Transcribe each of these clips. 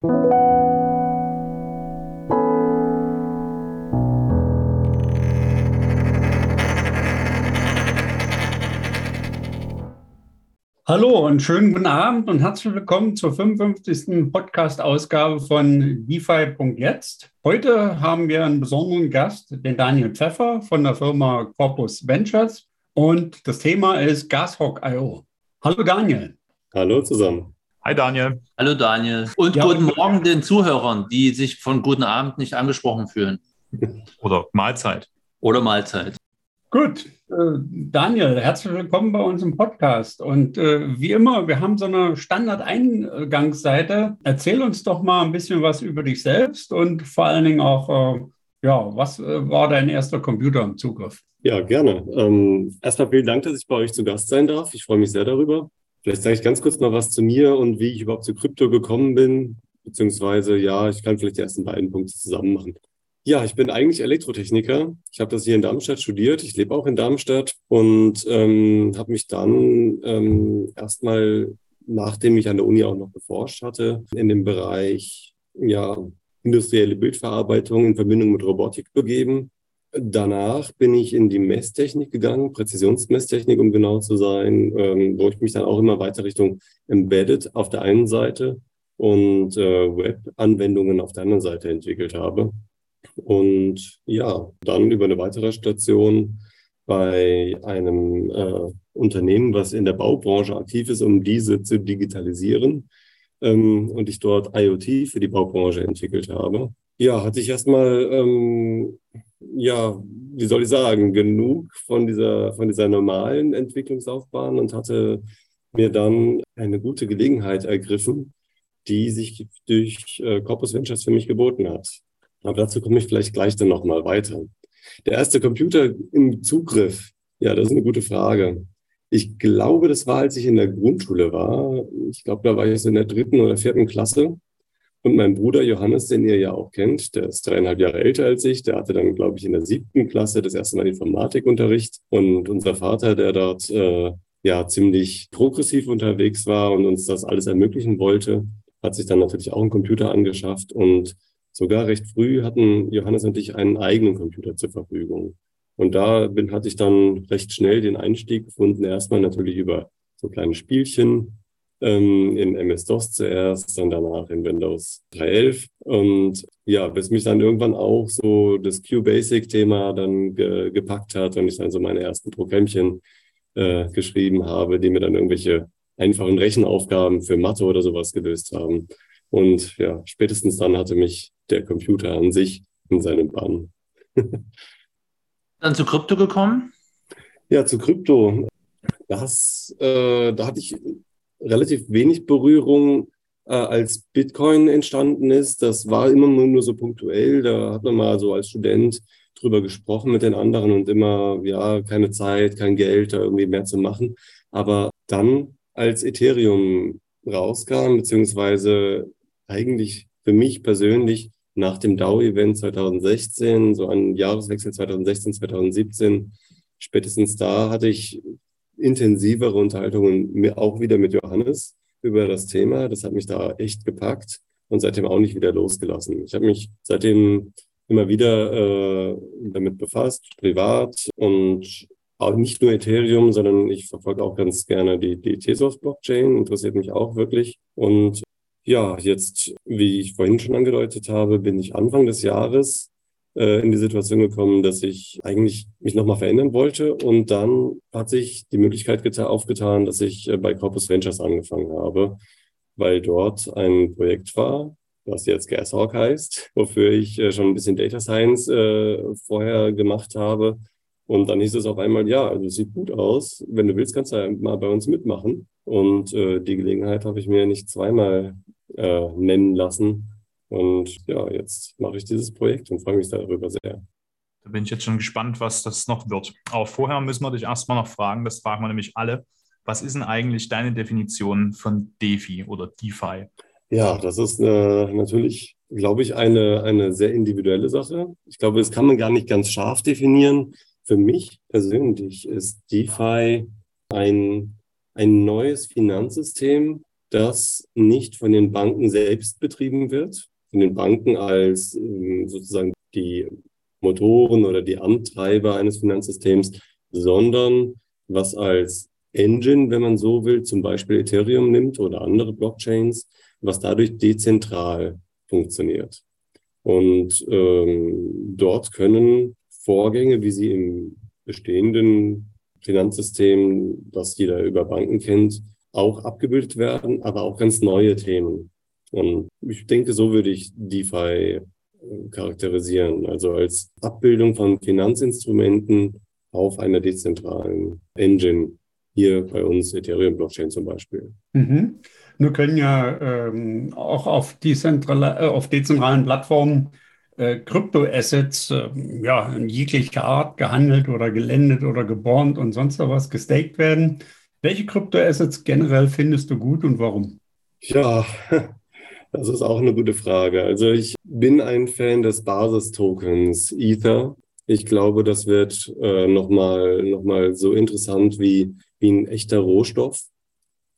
Hallo und schönen guten Abend und herzlich willkommen zur 55. Podcast-Ausgabe von DeFi.jetzt. Heute haben wir einen besonderen Gast, den Daniel Pfeffer von der Firma Corpus Ventures und das Thema ist Gashawk.io. Hallo Daniel. Hallo zusammen. Hi Daniel. Hallo Daniel. Und ja, guten Morgen den Zuhörern, die sich von guten Abend nicht angesprochen fühlen. Oder Mahlzeit. Oder Mahlzeit. Gut, äh, Daniel, herzlich willkommen bei uns im Podcast. Und äh, wie immer, wir haben so eine Standard-Eingangsseite. Erzähl uns doch mal ein bisschen was über dich selbst und vor allen Dingen auch, äh, ja, was äh, war dein erster Computer im Zugriff? Ja, gerne. Ähm, erstmal vielen Dank, dass ich bei euch zu Gast sein darf. Ich freue mich sehr darüber. Vielleicht sage ich ganz kurz noch was zu mir und wie ich überhaupt zu Krypto gekommen bin. Beziehungsweise, ja, ich kann vielleicht die ersten beiden Punkte zusammen machen. Ja, ich bin eigentlich Elektrotechniker. Ich habe das hier in Darmstadt studiert. Ich lebe auch in Darmstadt und ähm, habe mich dann ähm, erstmal, nachdem ich an der Uni auch noch geforscht hatte, in dem Bereich ja, industrielle Bildverarbeitung in Verbindung mit Robotik begeben. Danach bin ich in die Messtechnik gegangen, Präzisionsmesstechnik, um genau zu sein, ähm, wo ich mich dann auch immer weiter Richtung Embedded auf der einen Seite und äh, Web-Anwendungen auf der anderen Seite entwickelt habe. Und ja, dann über eine weitere Station bei einem äh, Unternehmen, was in der Baubranche aktiv ist, um diese zu digitalisieren. Ähm, und ich dort IoT für die Baubranche entwickelt habe. Ja, hatte ich erstmal, ähm, ja, wie soll ich sagen, genug von dieser, von dieser normalen Entwicklungslaufbahn und hatte mir dann eine gute Gelegenheit ergriffen, die sich durch äh, Corpus Ventures für mich geboten hat. Aber dazu komme ich vielleicht gleich dann nochmal weiter. Der erste Computer im Zugriff, ja, das ist eine gute Frage. Ich glaube, das war, als ich in der Grundschule war. Ich glaube, da war ich in der dritten oder vierten Klasse. Und mein Bruder Johannes, den ihr ja auch kennt, der ist dreieinhalb Jahre älter als ich, der hatte dann, glaube ich, in der siebten Klasse das erste Mal Informatikunterricht. Und unser Vater, der dort äh, ja ziemlich progressiv unterwegs war und uns das alles ermöglichen wollte, hat sich dann natürlich auch einen Computer angeschafft und Sogar recht früh hatten Johannes und ich einen eigenen Computer zur Verfügung. Und da bin, hatte ich dann recht schnell den Einstieg gefunden, erstmal natürlich über so kleine Spielchen ähm, in MS-DOS zuerst, dann danach in Windows 3.11. Und ja, bis mich dann irgendwann auch so das QBasic-Thema dann ge gepackt hat und ich dann so meine ersten Programmchen äh, geschrieben habe, die mir dann irgendwelche einfachen Rechenaufgaben für Mathe oder sowas gelöst haben. Und ja, spätestens dann hatte mich der Computer an sich in seinem Bann. Dann zu Krypto gekommen? Ja, zu Krypto. Das, äh, da hatte ich relativ wenig Berührung, äh, als Bitcoin entstanden ist. Das war immer nur so punktuell. Da hat man mal so als Student drüber gesprochen mit den anderen und immer, ja, keine Zeit, kein Geld, da irgendwie mehr zu machen. Aber dann, als Ethereum rauskam, beziehungsweise eigentlich für mich persönlich nach dem DAO-Event 2016, so an Jahreswechsel 2016, 2017, spätestens da hatte ich intensivere Unterhaltungen auch wieder mit Johannes über das Thema. Das hat mich da echt gepackt und seitdem auch nicht wieder losgelassen. Ich habe mich seitdem immer wieder äh, damit befasst, privat und auch nicht nur Ethereum, sondern ich verfolge auch ganz gerne die, die Tezos-Blockchain, interessiert mich auch wirklich. Und ja, jetzt, wie ich vorhin schon angedeutet habe, bin ich Anfang des Jahres äh, in die Situation gekommen, dass ich eigentlich mich nochmal verändern wollte. Und dann hat sich die Möglichkeit aufgetan, dass ich äh, bei Corpus Ventures angefangen habe, weil dort ein Projekt war, was jetzt Gashawk heißt, wofür ich äh, schon ein bisschen Data Science äh, vorher gemacht habe. Und dann hieß es auf einmal, ja, also es sieht gut aus. Wenn du willst, kannst du ja mal bei uns mitmachen. Und äh, die Gelegenheit habe ich mir nicht zweimal äh, nennen lassen. Und ja, jetzt mache ich dieses Projekt und freue mich darüber sehr. Da bin ich jetzt schon gespannt, was das noch wird. Aber vorher müssen wir dich erstmal noch fragen, das fragen wir nämlich alle. Was ist denn eigentlich deine Definition von DeFi oder DeFi? Ja, das ist äh, natürlich, glaube ich, eine, eine sehr individuelle Sache. Ich glaube, das kann man gar nicht ganz scharf definieren. Für mich persönlich ist DeFi ein, ein neues Finanzsystem, das nicht von den Banken selbst betrieben wird, von den Banken als ähm, sozusagen die Motoren oder die Antreiber eines Finanzsystems, sondern was als Engine, wenn man so will, zum Beispiel Ethereum nimmt oder andere Blockchains, was dadurch dezentral funktioniert. Und ähm, dort können Vorgänge, wie sie im bestehenden Finanzsystem, das jeder über Banken kennt, auch abgebildet werden, aber auch ganz neue Themen. Und ich denke, so würde ich DeFi äh, charakterisieren, also als Abbildung von Finanzinstrumenten auf einer dezentralen Engine, hier bei uns Ethereum Blockchain zum Beispiel. Mhm. Nur können ja ähm, auch auf, dezentrale, äh, auf dezentralen Plattformen äh, Kryptoassets äh, ja, in jeglicher Art gehandelt oder gelendet oder gebornt und sonst was gestaked werden. Welche Kryptoassets generell findest du gut und warum? Ja, das ist auch eine gute Frage. Also ich bin ein Fan des Basistokens Ether. Ich glaube, das wird äh, nochmal noch mal so interessant wie, wie ein echter Rohstoff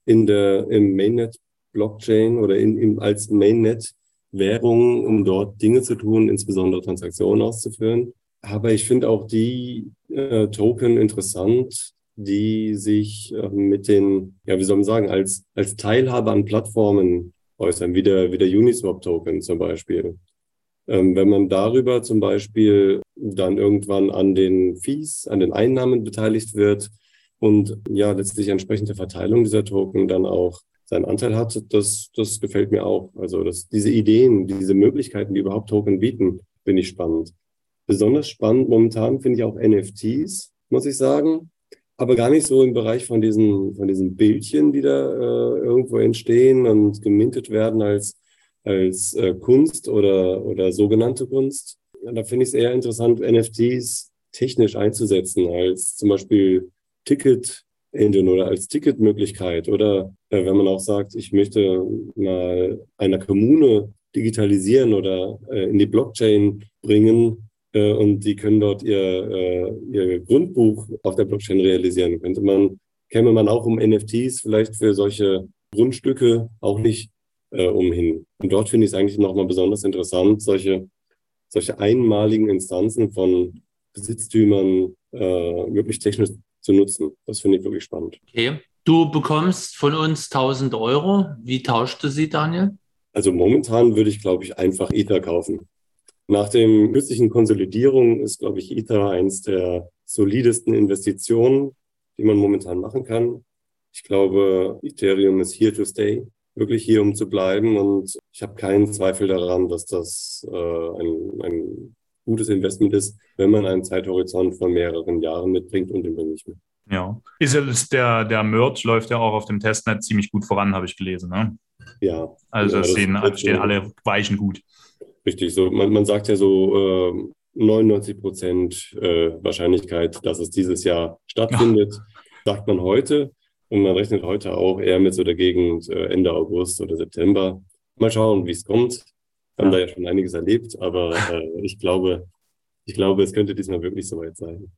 in der, im Mainnet-Blockchain oder in, im, als Mainnet-Währung, um dort Dinge zu tun, insbesondere Transaktionen auszuführen. Aber ich finde auch die äh, Token interessant, die sich äh, mit den, ja, wie soll man sagen, als, als Teilhabe an Plattformen äußern, wie der, wie der Uniswap-Token zum Beispiel. Ähm, wenn man darüber zum Beispiel dann irgendwann an den Fees, an den Einnahmen beteiligt wird und ja, letztlich entsprechende Verteilung dieser Token dann auch seinen Anteil hat, das, das gefällt mir auch. Also dass diese Ideen, diese Möglichkeiten, die überhaupt Token bieten, finde ich spannend. Besonders spannend momentan finde ich auch NFTs, muss ich sagen aber gar nicht so im Bereich von diesen, von diesen Bildchen, die da äh, irgendwo entstehen und gemintet werden als, als äh, Kunst oder, oder sogenannte Kunst. Ja, da finde ich es eher interessant, NFTs technisch einzusetzen, als zum Beispiel Ticket Engine oder als Ticketmöglichkeit oder äh, wenn man auch sagt, ich möchte mal einer Kommune digitalisieren oder äh, in die Blockchain bringen, äh, und die können dort ihr, äh, ihr Grundbuch auf der Blockchain realisieren. Könnte man, käme man auch um NFTs vielleicht für solche Grundstücke auch nicht äh, umhin. Und dort finde ich es eigentlich nochmal besonders interessant, solche, solche einmaligen Instanzen von Besitztümern äh, wirklich technisch zu nutzen. Das finde ich wirklich spannend. Okay. Du bekommst von uns 1000 Euro. Wie tauscht du sie, Daniel? Also momentan würde ich, glaube ich, einfach Ether kaufen. Nach dem kürzlichen Konsolidierung ist, glaube ich, Ether eins der solidesten Investitionen, die man momentan machen kann. Ich glaube, Ethereum ist here to stay, wirklich hier, um zu bleiben. Und ich habe keinen Zweifel daran, dass das äh, ein, ein gutes Investment ist, wenn man einen Zeithorizont von mehreren Jahren mitbringt und den bringe ich mit. Ja. Ist ja der, der Merch läuft ja auch auf dem Testnet ziemlich gut voran, habe ich gelesen. Ne? Ja. Also ja, stehen, stehen alle Weichen gut. Richtig, so man, man sagt ja so äh, 99 Prozent äh, Wahrscheinlichkeit, dass es dieses Jahr stattfindet, ja. sagt man heute. Und man rechnet heute auch eher mit so der Gegend äh, Ende August oder September. Mal schauen, wie es kommt. Wir haben ja. da ja schon einiges erlebt, aber äh, ich glaube, ich glaube, es könnte diesmal wirklich soweit sein.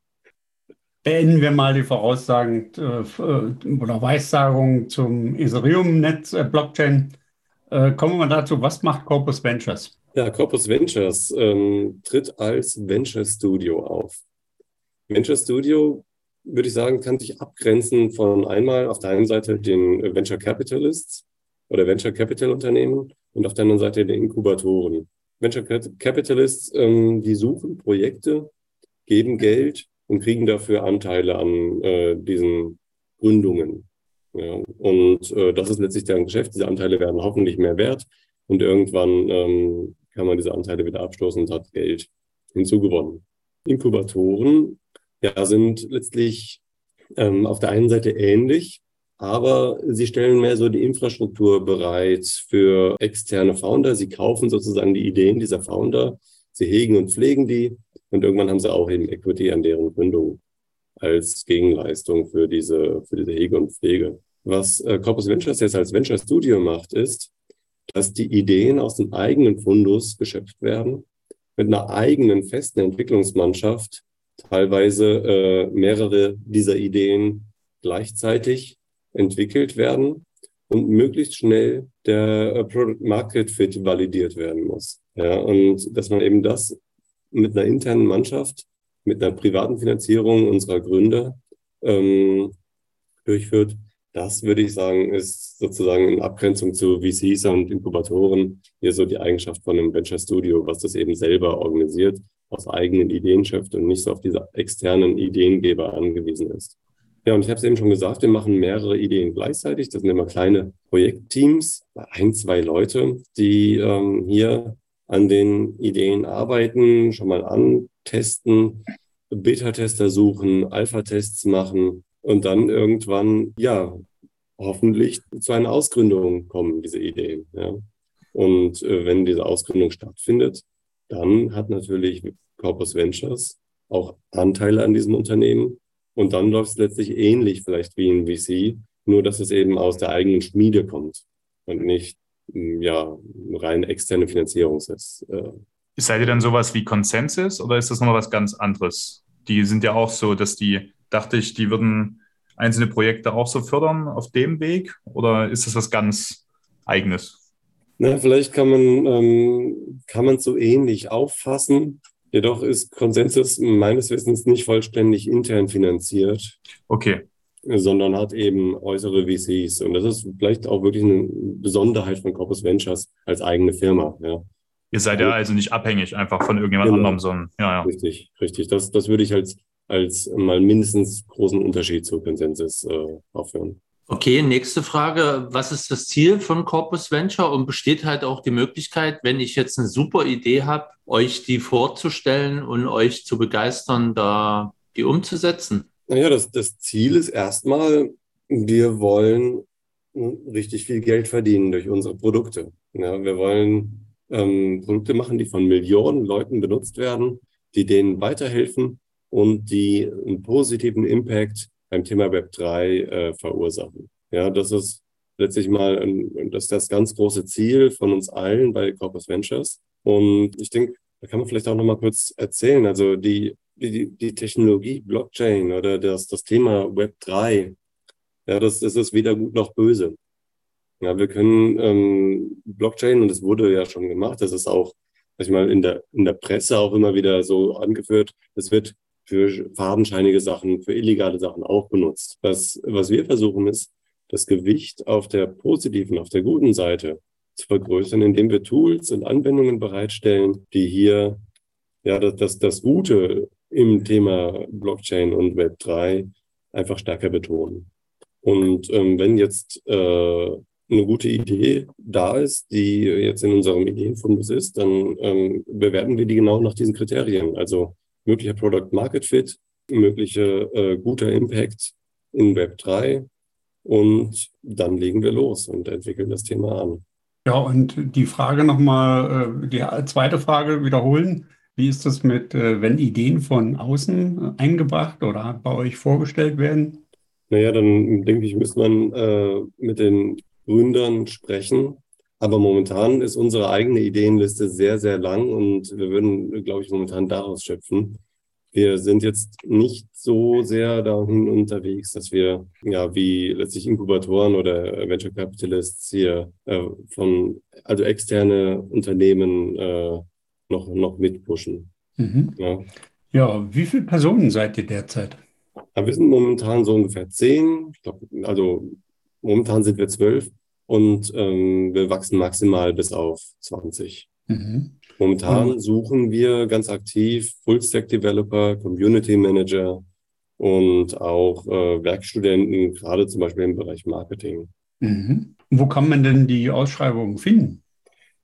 Beenden wir mal die Voraussagen äh, oder Weissagungen zum Ethereum-Netz, äh, Blockchain. Äh, kommen wir mal dazu, was macht Corpus Ventures? Ja, Corpus Ventures ähm, tritt als Venture Studio auf. Venture Studio, würde ich sagen, kann sich abgrenzen von einmal auf der einen Seite den Venture Capitalists oder Venture Capital Unternehmen und auf der anderen Seite den Inkubatoren. Venture Capitalists, ähm, die suchen Projekte, geben Geld und kriegen dafür Anteile an äh, diesen Gründungen. Ja, und äh, das ist letztlich deren Geschäft. Diese Anteile werden hoffentlich mehr wert und irgendwann ähm, kann man diese Anteile wieder abstoßen und hat Geld hinzugewonnen. Inkubatoren ja, sind letztlich ähm, auf der einen Seite ähnlich, aber sie stellen mehr so die Infrastruktur bereit für externe Founder. Sie kaufen sozusagen die Ideen dieser Founder, sie hegen und pflegen die und irgendwann haben sie auch eben Equity an deren Gründung als Gegenleistung für diese, für diese Hege und Pflege. Was äh, Corpus Ventures jetzt als Venture Studio macht, ist, dass die Ideen aus dem eigenen Fundus geschöpft werden, mit einer eigenen festen Entwicklungsmannschaft, teilweise äh, mehrere dieser Ideen gleichzeitig entwickelt werden und möglichst schnell der äh, Product Market Fit validiert werden muss. Ja, und dass man eben das mit einer internen Mannschaft, mit einer privaten Finanzierung unserer Gründer ähm, durchführt, das würde ich sagen, ist sozusagen in Abgrenzung zu VCs und Inkubatoren hier so die Eigenschaft von einem Venture Studio, was das eben selber organisiert, aus eigenen Ideen schöpft und nicht so auf diese externen Ideengeber angewiesen ist. Ja, und ich habe es eben schon gesagt, wir machen mehrere Ideen gleichzeitig. Das sind immer kleine Projektteams, ein, zwei Leute, die ähm, hier an den Ideen arbeiten, schon mal antesten, Beta-Tester suchen, Alpha-Tests machen und dann irgendwann, ja, hoffentlich zu einer Ausgründung kommen, diese Ideen. Ja. Und äh, wenn diese Ausgründung stattfindet, dann hat natürlich Corpus Ventures auch Anteile an diesem Unternehmen. Und dann läuft es letztlich ähnlich vielleicht wie ein VC, nur dass es eben aus der eigenen Schmiede kommt und nicht hm, ja, rein externe Finanzierung ist. Äh. Seid ihr dann sowas wie Consensus oder ist das nochmal was ganz anderes? Die sind ja auch so, dass die, dachte ich, die würden einzelne Projekte auch so fördern auf dem Weg oder ist das was ganz Eigenes? Na, vielleicht kann man ähm, kann man so ähnlich auffassen. Jedoch ist Consensus meines Wissens nicht vollständig intern finanziert. Okay. Sondern hat eben äußere VCs. Und das ist vielleicht auch wirklich eine Besonderheit von Corpus Ventures als eigene Firma. Ja. Ihr seid ja also nicht abhängig einfach von irgendjemand genau. anderem, sondern ja, ja. Richtig, richtig. Das, das würde ich als, als mal mindestens großen Unterschied zu Consensus äh, aufführen. Okay, nächste Frage. Was ist das Ziel von Corpus Venture? Und besteht halt auch die Möglichkeit, wenn ich jetzt eine super Idee habe, euch die vorzustellen und euch zu begeistern, da die umzusetzen? Naja, das, das Ziel ist erstmal, wir wollen richtig viel Geld verdienen durch unsere Produkte. Ja, wir wollen ähm, Produkte machen, die von Millionen Leuten benutzt werden, die denen weiterhelfen und die einen positiven Impact beim Thema Web 3 äh, verursachen. Ja, das ist letztlich mal ein, das, das ganz große Ziel von uns allen bei Corpus Ventures. Und ich denke, da kann man vielleicht auch noch mal kurz erzählen. Also die, die, die Technologie Blockchain oder das, das Thema Web 3, ja, das, das ist weder gut noch böse. Ja, wir können ähm, Blockchain, und das wurde ja schon gemacht, das ist auch, sag ich mal, in der, in der Presse auch immer wieder so angeführt, es wird für fadenscheinige Sachen, für illegale Sachen auch benutzt. Was, was wir versuchen ist, das Gewicht auf der positiven, auf der guten Seite zu vergrößern, indem wir Tools und Anwendungen bereitstellen, die hier ja das, das, das Gute im Thema Blockchain und Web 3 einfach stärker betonen. Und ähm, wenn jetzt äh, eine gute Idee da ist, die jetzt in unserem Ideenfundus ist, dann ähm, bewerten wir die genau nach diesen Kriterien. Also möglicher Product Market Fit, möglicher äh, guter Impact in Web 3 und dann legen wir los und entwickeln das Thema an. Ja, und die Frage nochmal, äh, die zweite Frage wiederholen. Wie ist das mit, äh, wenn Ideen von außen eingebracht oder bei euch vorgestellt werden? Naja, dann denke ich, müsste man äh, mit den Gründern sprechen aber momentan ist unsere eigene Ideenliste sehr, sehr lang und wir würden, glaube ich, momentan daraus schöpfen. Wir sind jetzt nicht so sehr dahin unterwegs, dass wir, ja, wie letztlich Inkubatoren oder Venture Capitalists hier äh, von, also externe Unternehmen äh, noch, noch mitpushen. Mhm. Ja. ja, wie viele Personen seid ihr derzeit? Ja, wir sind momentan so ungefähr zehn. Ich glaube, also momentan sind wir zwölf und ähm, wir wachsen maximal bis auf 20. Mhm. Momentan mhm. suchen wir ganz aktiv Full-Stack Developer, Community Manager und auch äh, Werkstudenten, gerade zum Beispiel im Bereich Marketing. Mhm. Wo kann man denn die Ausschreibungen finden?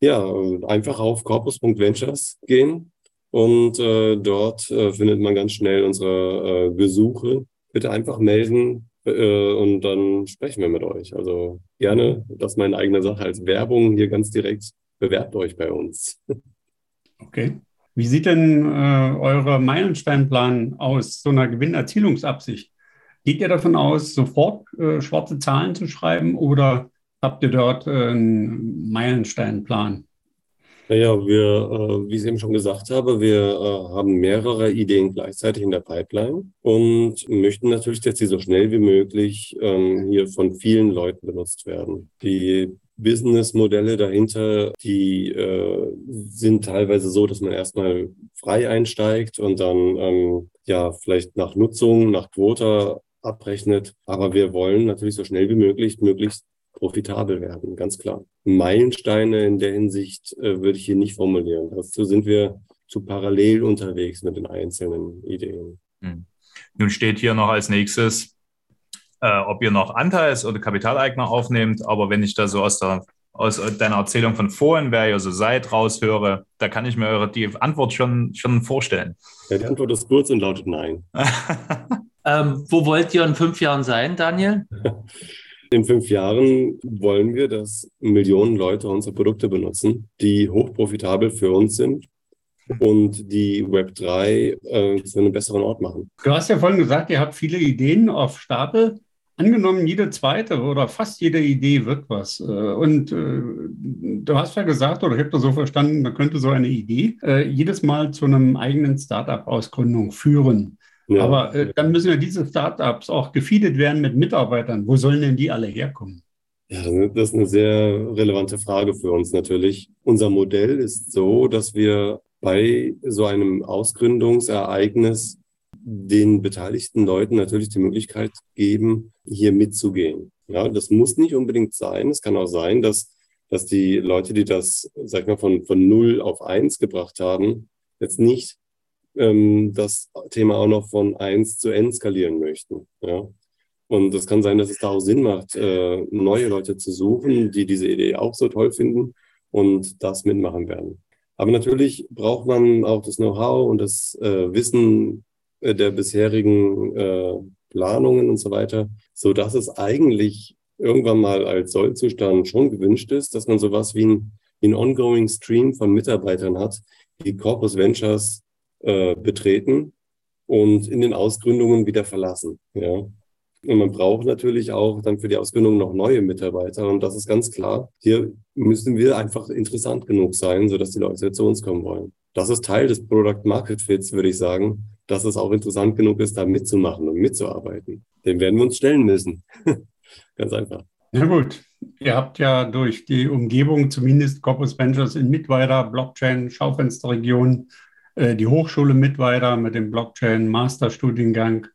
Ja, einfach auf corpus.ventures gehen und äh, dort äh, findet man ganz schnell unsere äh, Gesuche. Bitte einfach melden, äh, und dann sprechen wir mit euch. Also gerne, das ist meine eigene Sache als Werbung hier ganz direkt. Bewerbt euch bei uns. Okay. Wie sieht denn äh, eure Meilensteinplan aus, so einer Gewinnerzielungsabsicht? Geht ihr davon aus, sofort äh, schwarze Zahlen zu schreiben oder habt ihr dort äh, einen Meilensteinplan? Naja, wir, äh, wie ich eben schon gesagt habe, wir äh, haben mehrere Ideen gleichzeitig in der Pipeline und möchten natürlich, dass sie so schnell wie möglich ähm, hier von vielen Leuten benutzt werden. Die Businessmodelle dahinter, die äh, sind teilweise so, dass man erstmal frei einsteigt und dann ähm, ja vielleicht nach Nutzung, nach Quota abrechnet. Aber wir wollen natürlich so schnell wie möglich möglichst profitabel werden, ganz klar. Meilensteine in der Hinsicht äh, würde ich hier nicht formulieren. Dazu sind wir zu parallel unterwegs mit den einzelnen Ideen. Hm. Nun steht hier noch als nächstes, äh, ob ihr noch Anteils- oder Kapitaleigner aufnehmt. Aber wenn ich da so aus, der, aus deiner Erzählung von vorhin, wer ihr so seid, raushöre, da kann ich mir eure die Antwort schon, schon vorstellen. Ja, die Antwort ist kurz und lautet Nein. ähm, wo wollt ihr in fünf Jahren sein, Daniel? In fünf Jahren wollen wir, dass Millionen Leute unsere Produkte benutzen, die hochprofitabel für uns sind und die Web3 äh, zu einem besseren Ort machen. Du hast ja vorhin gesagt, ihr habt viele Ideen auf Stapel. Angenommen, jede zweite oder fast jede Idee wird was. Äh, und äh, du hast ja gesagt, oder ich habe das so verstanden, man könnte so eine Idee äh, jedes Mal zu einem eigenen Startup-Ausgründung führen. Ja. Aber äh, dann müssen ja diese Startups auch gefeedet werden mit Mitarbeitern. Wo sollen denn die alle herkommen? Ja, das ist eine sehr relevante Frage für uns natürlich. Unser Modell ist so, dass wir bei so einem Ausgründungsereignis den beteiligten Leuten natürlich die Möglichkeit geben, hier mitzugehen. Ja, das muss nicht unbedingt sein. Es kann auch sein, dass, dass die Leute, die das, sag ich mal, von, von null auf eins gebracht haben, jetzt nicht ähm, das Thema auch noch von 1 zu N skalieren möchten. Ja? Und es kann sein, dass es da auch Sinn macht, äh, neue Leute zu suchen, die diese Idee auch so toll finden und das mitmachen werden. Aber natürlich braucht man auch das Know-how und das äh, Wissen äh, der bisherigen äh, Planungen und so weiter, so dass es eigentlich irgendwann mal als Sollzustand schon gewünscht ist, dass man sowas wie ein, wie ein ongoing Stream von Mitarbeitern hat, die Corpus Ventures äh, betreten und in den Ausgründungen wieder verlassen. Ja. Und man braucht natürlich auch dann für die Ausgründung noch neue Mitarbeiter. Und das ist ganz klar. Hier müssen wir einfach interessant genug sein, sodass die Leute zu uns kommen wollen. Das ist Teil des Product Market Fits, würde ich sagen, dass es auch interessant genug ist, da mitzumachen und mitzuarbeiten. Dem werden wir uns stellen müssen. ganz einfach. Na gut, ihr habt ja durch die Umgebung, zumindest Corpus Ventures in Mittweida, Blockchain, Schaufensterregion, äh, die Hochschule mit weiter mit dem Blockchain-Masterstudiengang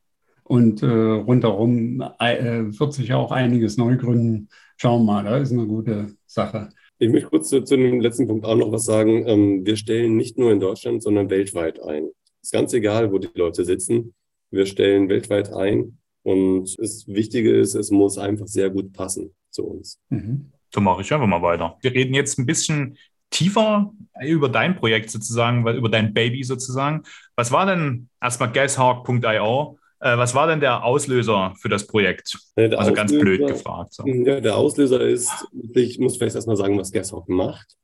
und äh, rundherum äh, wird sich auch einiges neu gründen. Schauen wir mal, da ist eine gute Sache. Ich möchte kurz zu, zu dem letzten Punkt auch noch was sagen. Ähm, wir stellen nicht nur in Deutschland, sondern weltweit ein. Ist ganz egal, wo die Leute sitzen. Wir stellen weltweit ein. Und das Wichtige ist, es muss einfach sehr gut passen zu uns. Mhm. So mache ich einfach mal weiter. Wir reden jetzt ein bisschen tiefer über dein Projekt sozusagen, über dein Baby sozusagen. Was war denn erstmal Gashawk.io? Äh, was war denn der Auslöser für das Projekt? Ja, also Auslöser, ganz blöd gefragt. So. Ja, der Auslöser ist, ich muss vielleicht erstmal sagen, was Gashawk macht.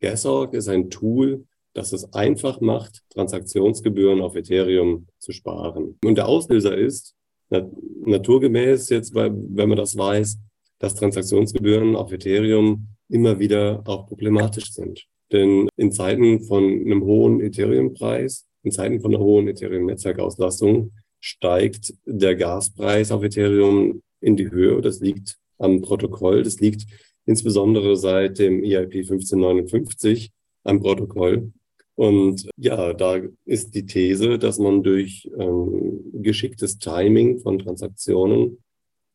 Gashawk ist ein Tool, das es einfach macht, Transaktionsgebühren auf Ethereum zu sparen. Und der Auslöser ist, naturgemäß jetzt, wenn man das weiß, dass Transaktionsgebühren auf Ethereum immer wieder auch problematisch sind. Denn in Zeiten von einem hohen Ethereum-Preis, in Zeiten von einer hohen Ethereum-Netzwerkauslastung steigt der Gaspreis auf Ethereum in die Höhe. Das liegt am Protokoll. Das liegt insbesondere seit dem EIP 1559 am Protokoll. Und ja, da ist die These, dass man durch ähm, geschicktes Timing von Transaktionen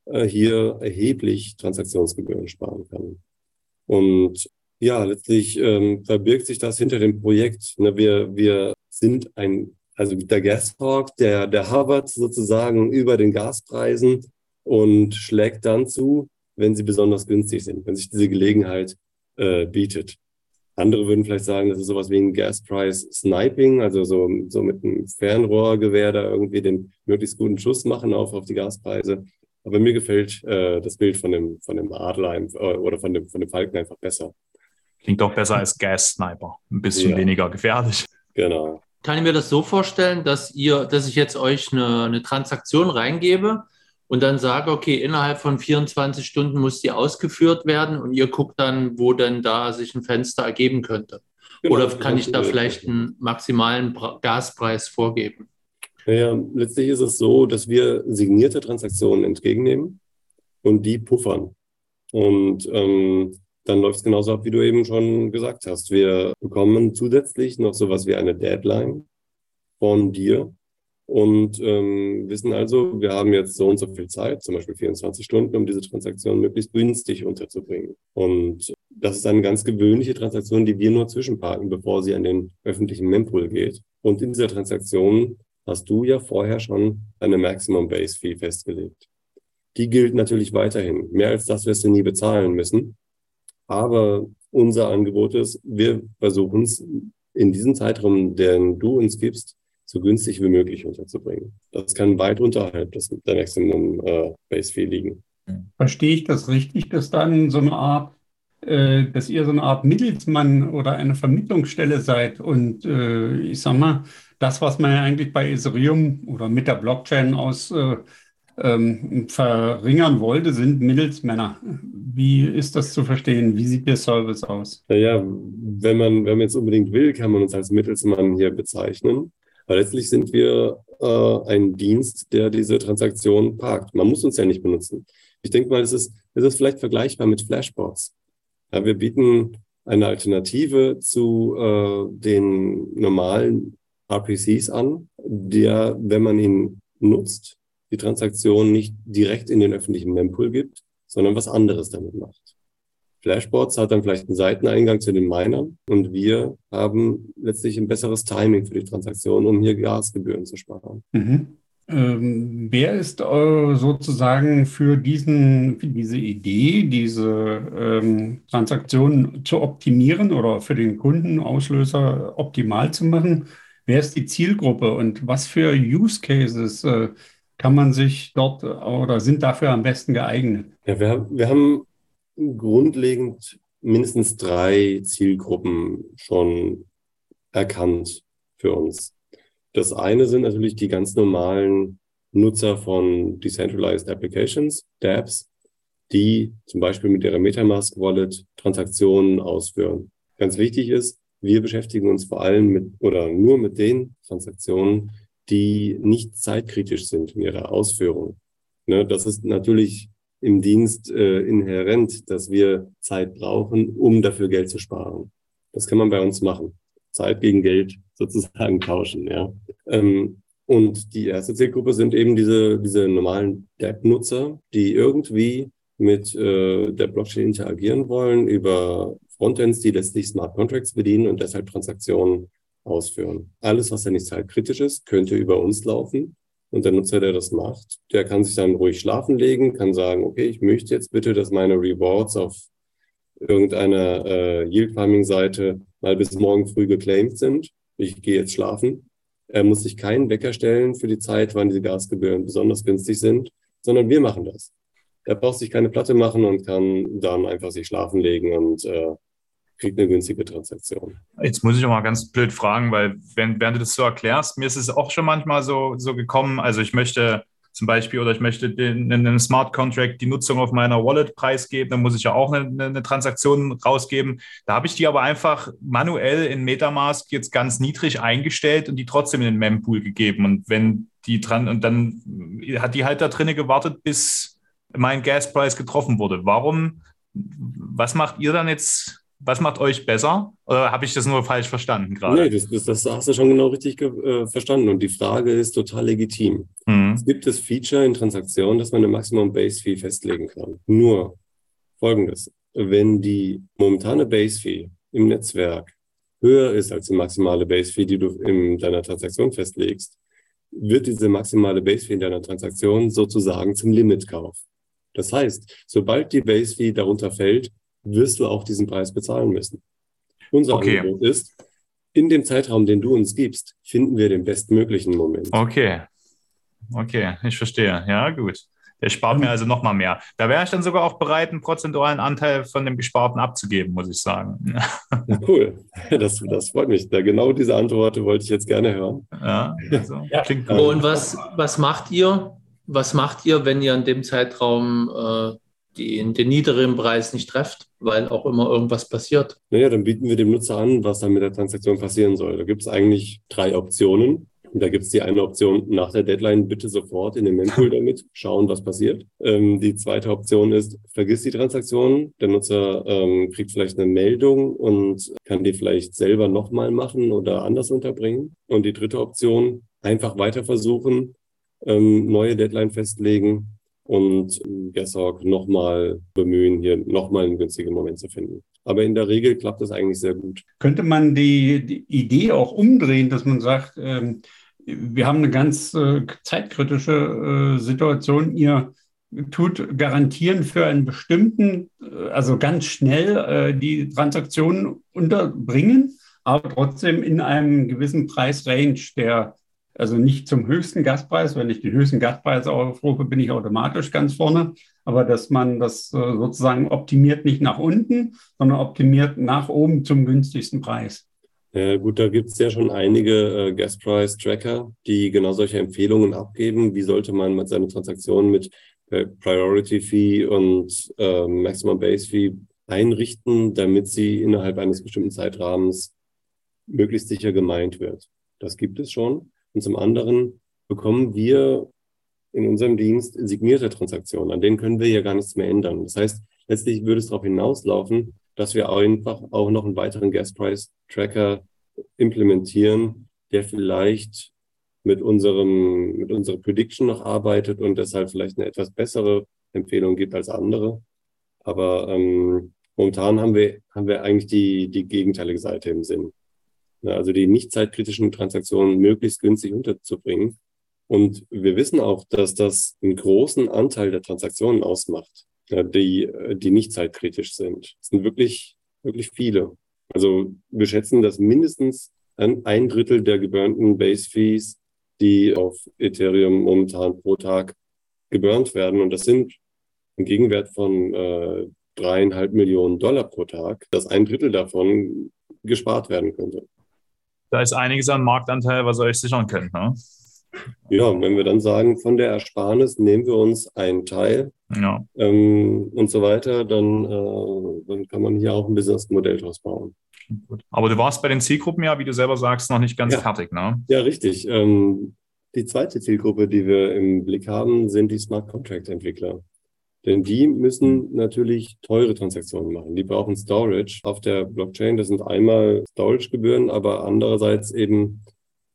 äh, hier erheblich Transaktionsgebühren sparen kann. Und ja, letztlich ähm, verbirgt sich das hinter dem Projekt. Ne, wir, wir sind ein, also der Gashawk, der, der hovert sozusagen über den Gaspreisen und schlägt dann zu, wenn sie besonders günstig sind, wenn sich diese Gelegenheit äh, bietet. Andere würden vielleicht sagen, das ist sowas wie ein Gas Price Sniping, also so, so mit einem Fernrohrgewehr da irgendwie den möglichst guten Schuss machen auf, auf die Gaspreise. Aber mir gefällt äh, das Bild von dem, von dem Adler äh, oder von dem, von dem Falken einfach besser. Klingt doch besser als Gas Sniper. Ein bisschen ja. weniger gefährlich. Genau. Kann ich mir das so vorstellen, dass ihr, dass ich jetzt euch eine, eine Transaktion reingebe und dann sage, okay, innerhalb von 24 Stunden muss die ausgeführt werden und ihr guckt dann, wo denn da sich ein Fenster ergeben könnte. Genau, Oder kann ich da vielleicht einen maximalen Gaspreis vorgeben? Naja, letztlich ist es so, dass wir signierte Transaktionen entgegennehmen und die puffern. Und ähm, dann läuft es genauso ab, wie du eben schon gesagt hast. Wir bekommen zusätzlich noch sowas wie eine Deadline von dir und ähm, wissen also, wir haben jetzt so und so viel Zeit, zum Beispiel 24 Stunden, um diese Transaktion möglichst günstig unterzubringen. Und das ist eine ganz gewöhnliche Transaktion, die wir nur zwischenparken, bevor sie an den öffentlichen Mempool geht. Und in dieser Transaktion hast du ja vorher schon eine Maximum Base Fee festgelegt. Die gilt natürlich weiterhin. Mehr als das wirst du nie bezahlen müssen. Aber unser Angebot ist, wir versuchen es in diesem Zeitraum, den du uns gibst, so günstig wie möglich unterzubringen. Das kann weit unterhalb des, der Maximum äh, Base Fee liegen. Verstehe ich das richtig, dass dann so eine Art, äh, dass ihr so eine Art Mittelsmann oder eine Vermittlungsstelle seid und äh, ich sag mal, das, was man ja eigentlich bei Ethereum oder mit der Blockchain aus äh, ähm, verringern wollte, sind Mittelsmänner. Wie ist das zu verstehen? Wie sieht der Service aus? Naja, wenn man, wenn man jetzt unbedingt will, kann man uns als Mittelsmann hier bezeichnen. Aber letztlich sind wir äh, ein Dienst, der diese Transaktion parkt. Man muss uns ja nicht benutzen. Ich denke mal, es ist, es ist vielleicht vergleichbar mit Flashbots. Ja, wir bieten eine Alternative zu äh, den normalen RPCs an, der, wenn man ihn nutzt, die Transaktion nicht direkt in den öffentlichen Mempool gibt, sondern was anderes damit macht. Flashbots hat dann vielleicht einen Seiteneingang zu den Minern und wir haben letztlich ein besseres Timing für die Transaktion, um hier Gasgebühren zu sparen. Mhm. Ähm, wer ist äh, sozusagen für diesen, für diese Idee, diese ähm, Transaktion zu optimieren oder für den Kunden Auslöser optimal zu machen? Wer ist die Zielgruppe und was für Use Cases äh, kann man sich dort äh, oder sind dafür am besten geeignet? Ja, wir, wir haben grundlegend mindestens drei Zielgruppen schon erkannt für uns. Das eine sind natürlich die ganz normalen Nutzer von Decentralized Applications, dApps, die zum Beispiel mit ihrer Metamask Wallet Transaktionen ausführen. Ganz wichtig ist, wir beschäftigen uns vor allem mit oder nur mit den Transaktionen, die nicht zeitkritisch sind in ihrer Ausführung. Ne, das ist natürlich im Dienst äh, inhärent, dass wir Zeit brauchen, um dafür Geld zu sparen. Das kann man bei uns machen. Zeit gegen Geld sozusagen tauschen, ja. Ähm, und die erste Zielgruppe sind eben diese, diese normalen DApp-Nutzer, die irgendwie mit äh, der Blockchain interagieren wollen über Frontends, die letztlich Smart Contracts bedienen und deshalb Transaktionen ausführen. Alles, was ja nicht zeitkritisch ist, könnte über uns laufen. Und der Nutzer, der das macht, der kann sich dann ruhig schlafen legen, kann sagen, okay, ich möchte jetzt bitte, dass meine Rewards auf irgendeiner äh, Yield Farming Seite mal bis morgen früh geclaimed sind. Ich gehe jetzt schlafen. Er muss sich keinen Wecker stellen für die Zeit, wann diese Gasgebühren besonders günstig sind, sondern wir machen das. Er braucht sich keine Platte machen und kann dann einfach sich schlafen legen und äh, kriegt eine günstige Transaktion. Jetzt muss ich noch mal ganz blöd fragen, weil wenn, während du das so erklärst, mir ist es auch schon manchmal so, so gekommen, also ich möchte zum Beispiel oder ich möchte den, einen Smart Contract die Nutzung auf meiner Wallet preisgeben, dann muss ich ja auch eine, eine Transaktion rausgeben. Da habe ich die aber einfach manuell in Metamask jetzt ganz niedrig eingestellt und die trotzdem in den Mempool gegeben. Und wenn die dran, und dann hat die halt da drinnen gewartet, bis mein Gaspreis getroffen wurde. Warum, was macht ihr dann jetzt? Was macht euch besser? Oder habe ich das nur falsch verstanden gerade? Nee, das, das, das hast du schon genau richtig äh, verstanden. Und die Frage ist total legitim. Mhm. Es gibt das Feature in Transaktionen, dass man eine Maximum Base Fee festlegen kann. Nur folgendes. Wenn die momentane Base Fee im Netzwerk höher ist als die maximale Base Fee, die du in deiner Transaktion festlegst, wird diese maximale Base Fee in deiner Transaktion sozusagen zum Limitkauf. Das heißt, sobald die Base Fee darunter fällt, wirst du auch diesen Preis bezahlen müssen. Unser Okay. Angebot ist, in dem Zeitraum, den du uns gibst, finden wir den bestmöglichen Moment. Okay. Okay, ich verstehe. Ja, gut. Der spart mir also nochmal mehr. Da wäre ich dann sogar auch bereit, einen prozentualen Anteil von dem Gesparten abzugeben, muss ich sagen. Cool. Das, das freut mich. Da genau diese Antwort wollte ich jetzt gerne hören. Ja, also, Ja. klingt gut. Und was, was macht ihr? Was macht ihr, wenn ihr in dem Zeitraum äh, die, den niederen Preis nicht trefft, weil auch immer irgendwas passiert. Naja, dann bieten wir dem Nutzer an, was dann mit der Transaktion passieren soll. Da gibt es eigentlich drei Optionen. Da gibt es die eine Option nach der Deadline, bitte sofort in den Mempool damit, schauen, was passiert. Ähm, die zweite Option ist, vergiss die Transaktion. Der Nutzer ähm, kriegt vielleicht eine Meldung und kann die vielleicht selber nochmal machen oder anders unterbringen. Und die dritte Option, einfach weiter versuchen, ähm, neue Deadline festlegen und Guesshawk nochmal bemühen, hier nochmal einen günstigen Moment zu finden. Aber in der Regel klappt das eigentlich sehr gut. Könnte man die, die Idee auch umdrehen, dass man sagt, ähm, wir haben eine ganz äh, zeitkritische äh, Situation. Ihr tut garantieren für einen bestimmten, äh, also ganz schnell äh, die Transaktionen unterbringen, aber trotzdem in einem gewissen Preisrange, der also nicht zum höchsten Gaspreis. Wenn ich den höchsten Gaspreis aufrufe, bin ich automatisch ganz vorne. Aber dass man das äh, sozusagen optimiert nicht nach unten, sondern optimiert nach oben zum günstigsten Preis. Ja, gut, da gibt es ja schon einige äh, Gas Price Tracker, die genau solche Empfehlungen abgeben. Wie sollte man mit seinen Transaktionen mit äh, Priority Fee und äh, Maximum Base Fee einrichten, damit sie innerhalb eines bestimmten Zeitrahmens möglichst sicher gemeint wird. Das gibt es schon. Und zum anderen bekommen wir in unserem Dienst signierte Transaktionen. An denen können wir ja gar nichts mehr ändern. Das heißt, letztlich würde es darauf hinauslaufen, dass wir einfach auch noch einen weiteren Gas Price Tracker implementieren, der vielleicht mit unserem, mit unserer Prediction noch arbeitet und deshalb vielleicht eine etwas bessere Empfehlung gibt als andere. Aber ähm, momentan haben wir, haben wir eigentlich die, die gegenteilige Seite im Sinn. Also die nicht zeitkritischen Transaktionen möglichst günstig unterzubringen. Und wir wissen auch, dass das einen großen Anteil der Transaktionen ausmacht, die, die nicht zeitkritisch sind. Es sind wirklich, wirklich viele. Also wir schätzen, dass mindestens ein Drittel der geburnten Base Fees, die auf Ethereum momentan pro Tag geburnt werden, und das sind ein Gegenwert von äh, dreieinhalb Millionen Dollar pro Tag, dass ein Drittel davon gespart werden könnte da ist einiges an Marktanteil, was ihr euch sichern könnt. Ne? Ja, wenn wir dann sagen, von der Ersparnis nehmen wir uns einen Teil ja. ähm, und so weiter, dann, äh, dann kann man hier auch ein Businessmodell draus bauen. Gut. Aber du warst bei den Zielgruppen ja, wie du selber sagst, noch nicht ganz ja. fertig, ne? Ja, richtig. Ähm, die zweite Zielgruppe, die wir im Blick haben, sind die Smart Contract Entwickler. Denn die müssen natürlich teure Transaktionen machen. Die brauchen Storage auf der Blockchain. Das sind einmal Storage-Gebühren, aber andererseits eben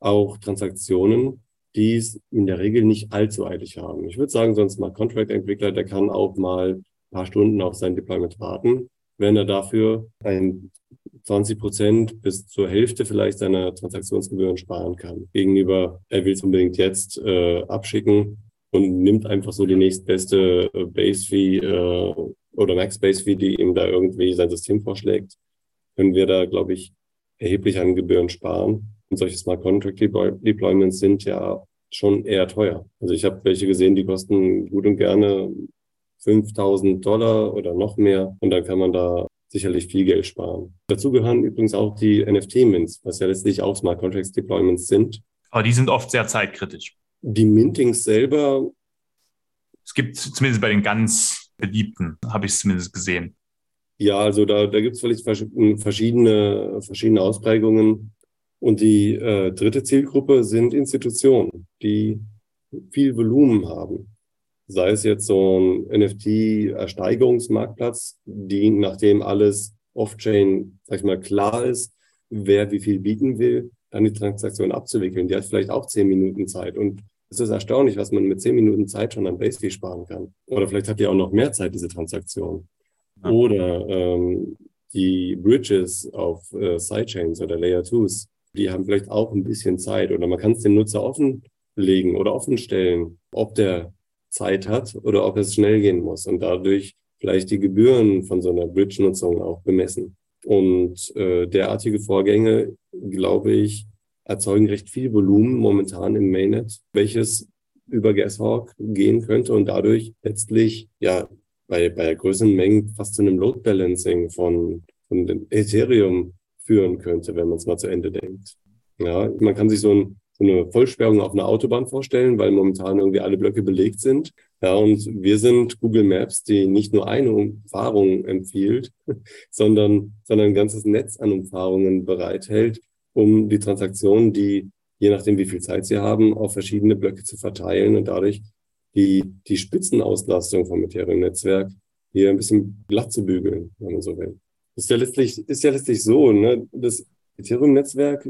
auch Transaktionen, die es in der Regel nicht allzu eilig haben. Ich würde sagen, sonst mal Contract-Entwickler, der kann auch mal ein paar Stunden auf sein Deployment warten, wenn er dafür ein 20 Prozent bis zur Hälfte vielleicht seiner Transaktionsgebühren sparen kann. Gegenüber, er will es unbedingt jetzt äh, abschicken, und nimmt einfach so die nächstbeste äh, Base Fee äh, oder Max Base Fee, die ihm da irgendwie sein System vorschlägt, können wir da, glaube ich, erheblich an Gebühren sparen. Und solche Smart Contract Deployments sind ja schon eher teuer. Also ich habe welche gesehen, die kosten gut und gerne 5000 Dollar oder noch mehr. Und dann kann man da sicherlich viel Geld sparen. Dazu gehören übrigens auch die NFT-Mints, was ja letztlich auch Smart Contracts Deployments sind. Aber die sind oft sehr zeitkritisch. Die Mintings selber. Es gibt zumindest bei den ganz beliebten, habe ich es zumindest gesehen. Ja, also da, da gibt es vielleicht verschiedene, verschiedene Ausprägungen. Und die äh, dritte Zielgruppe sind Institutionen, die viel Volumen haben. Sei es jetzt so ein NFT-Ersteigerungsmarktplatz, die, nachdem alles off-chain, sag ich mal, klar ist, wer wie viel bieten will, dann die Transaktion abzuwickeln. Die hat vielleicht auch zehn Minuten Zeit. Und es ist erstaunlich, was man mit zehn Minuten Zeit schon an Base Fee sparen kann. Oder vielleicht hat die auch noch mehr Zeit, diese Transaktion. Ja. Oder ähm, die Bridges auf äh, Sidechains oder Layer 2s, die haben vielleicht auch ein bisschen Zeit. Oder man kann es dem Nutzer offenlegen oder offenstellen, ob der Zeit hat oder ob es schnell gehen muss und dadurch vielleicht die Gebühren von so einer Bridge-Nutzung auch bemessen. Und äh, derartige Vorgänge, glaube ich, erzeugen recht viel Volumen momentan im Mainnet, welches über Gashawk gehen könnte und dadurch letztlich ja bei, bei größeren Mengen fast zu einem Load Balancing von, von Ethereum führen könnte, wenn man es mal zu Ende denkt. Ja, man kann sich so ein, eine Vollsperrung auf einer Autobahn vorstellen, weil momentan irgendwie alle Blöcke belegt sind. Ja, und wir sind Google Maps, die nicht nur eine Umfahrung empfiehlt, sondern, sondern ein ganzes Netz an Umfahrungen bereithält, um die Transaktionen, die je nachdem, wie viel Zeit sie haben, auf verschiedene Blöcke zu verteilen und dadurch die, die Spitzenauslastung vom Ethereum-Netzwerk hier ein bisschen glatt zu bügeln, wenn man so will. Das ist ja letztlich, ist ja letztlich so, ne? das Ethereum-Netzwerk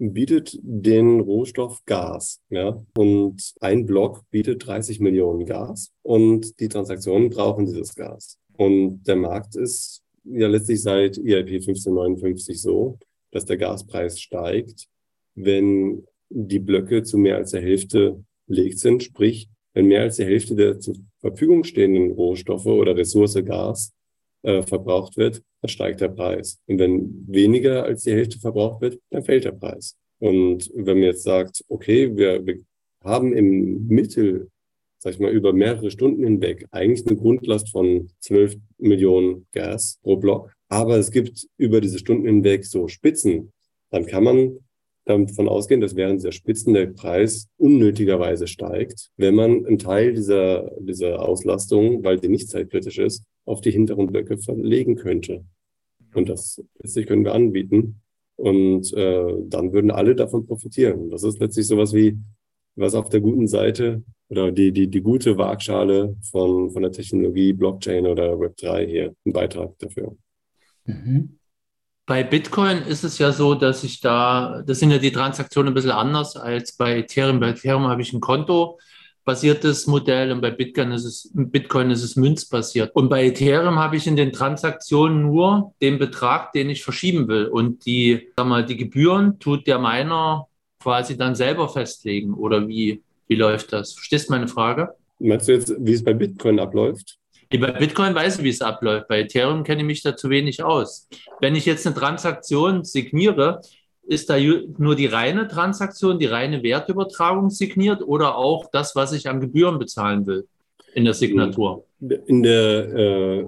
bietet den Rohstoff Gas. Ja? Und ein Block bietet 30 Millionen Gas und die Transaktionen brauchen dieses Gas. Und der Markt ist ja letztlich seit EIP 1559 so, dass der Gaspreis steigt, wenn die Blöcke zu mehr als der Hälfte belegt sind, sprich, wenn mehr als die Hälfte der zur Verfügung stehenden Rohstoffe oder Ressource Gas äh, verbraucht wird, dann steigt der Preis. Und wenn weniger als die Hälfte verbraucht wird, dann fällt der Preis. Und wenn man jetzt sagt, okay, wir, wir haben im Mittel, sag ich mal, über mehrere Stunden hinweg eigentlich eine Grundlast von 12 Millionen Gas pro Block, aber es gibt über diese Stunden hinweg so Spitzen, dann kann man davon ausgehen, dass während dieser Spitzen der Preis unnötigerweise steigt, wenn man einen Teil dieser, dieser Auslastung, weil die nicht zeitkritisch ist, auf die hinteren Blöcke verlegen könnte. Und das letztlich können wir anbieten. Und äh, dann würden alle davon profitieren. Das ist letztlich sowas wie, was auf der guten Seite oder die, die, die gute Waagschale von, von der Technologie Blockchain oder Web3 hier, ein Beitrag dafür. Mhm. Bei Bitcoin ist es ja so, dass ich da, das sind ja die Transaktionen ein bisschen anders als bei Ethereum. Bei Ethereum habe ich ein Konto basiertes Modell und bei Bitcoin ist es, Bitcoin ist es münzbasiert. Und bei Ethereum habe ich in den Transaktionen nur den Betrag, den ich verschieben will. Und die, sag mal, die Gebühren tut der Miner quasi dann selber festlegen. Oder wie, wie läuft das? Verstehst du meine Frage? Meinst du jetzt, wie es bei Bitcoin abläuft? Bei Bitcoin weiß ich, wie es abläuft. Bei Ethereum kenne ich mich da zu wenig aus. Wenn ich jetzt eine Transaktion signiere, ist da nur die reine Transaktion, die reine Wertübertragung signiert oder auch das, was ich an Gebühren bezahlen will in der Signatur? In der, äh,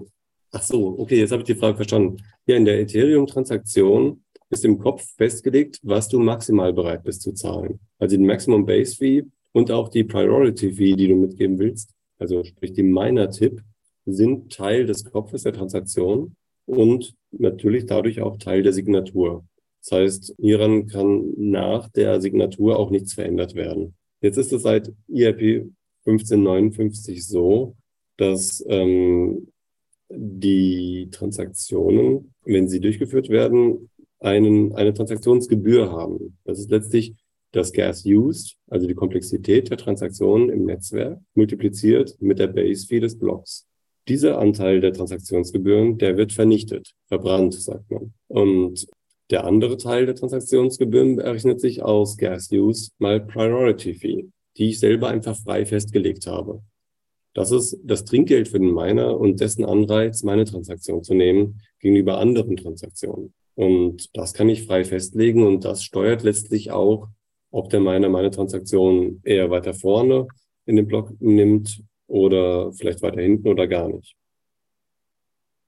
ach so, okay, jetzt habe ich die Frage verstanden. Ja, in der Ethereum-Transaktion ist im Kopf festgelegt, was du maximal bereit bist zu zahlen. Also die Maximum Base Fee und auch die Priority Fee, die du mitgeben willst. Also sprich die Miner-Tipp sind Teil des Kopfes der Transaktion und natürlich dadurch auch Teil der Signatur. Das heißt, hieran kann nach der Signatur auch nichts verändert werden. Jetzt ist es seit IRP 1559 so, dass ähm, die Transaktionen, wenn sie durchgeführt werden, einen, eine Transaktionsgebühr haben. Das ist letztlich das Gas Used, also die Komplexität der Transaktionen im Netzwerk, multipliziert mit der Base Fee des Blocks. Dieser Anteil der Transaktionsgebühren, der wird vernichtet, verbrannt, sagt man. Und der andere Teil der Transaktionsgebühren errechnet sich aus Gas Use mal Priority Fee, die ich selber einfach frei festgelegt habe. Das ist das Trinkgeld für den Miner und dessen Anreiz, meine Transaktion zu nehmen gegenüber anderen Transaktionen. Und das kann ich frei festlegen und das steuert letztlich auch, ob der Miner meine Transaktion eher weiter vorne in den Block nimmt oder vielleicht weiter hinten oder gar nicht.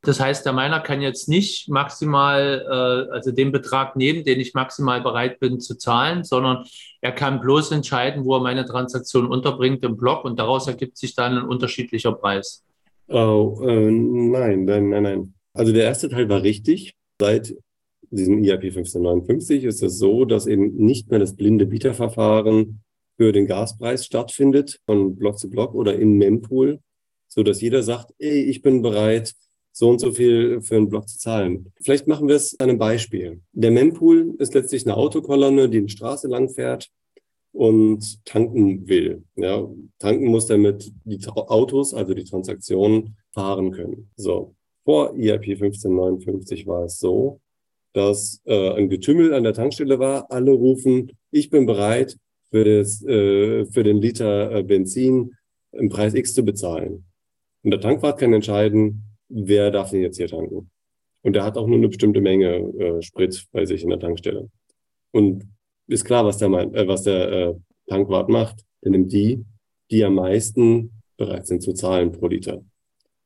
Das heißt, der Miner kann jetzt nicht maximal, äh, also den Betrag nehmen, den ich maximal bereit bin zu zahlen, sondern er kann bloß entscheiden, wo er meine Transaktion unterbringt im Block und daraus ergibt sich dann ein unterschiedlicher Preis. Oh, äh, nein, nein, nein, nein. Also der erste Teil war richtig. Seit diesem IAP 1559 ist es so, dass eben nicht mehr das blinde Bieterverfahren für den Gaspreis stattfindet, von Block zu Block oder im Mempool, so dass jeder sagt, ey, ich bin bereit, so und so viel für einen Block zu zahlen. Vielleicht machen wir es an einem Beispiel. Der Mempool ist letztlich eine Autokolonne, die eine Straße lang fährt und tanken will. Ja, tanken muss damit die Autos, also die Transaktionen, fahren können. So. Vor IAP 1559 war es so, dass äh, ein Getümmel an der Tankstelle war. Alle rufen, ich bin bereit, für, das, äh, für den Liter äh, Benzin im Preis X zu bezahlen. Und der Tankwart kann entscheiden, wer darf denn jetzt hier tanken. Und der hat auch nur eine bestimmte Menge äh, Sprit bei sich in der Tankstelle. Und ist klar, was der, äh, was der äh, Tankwart macht. Der nimmt die, die am meisten bereit sind zu zahlen pro Liter,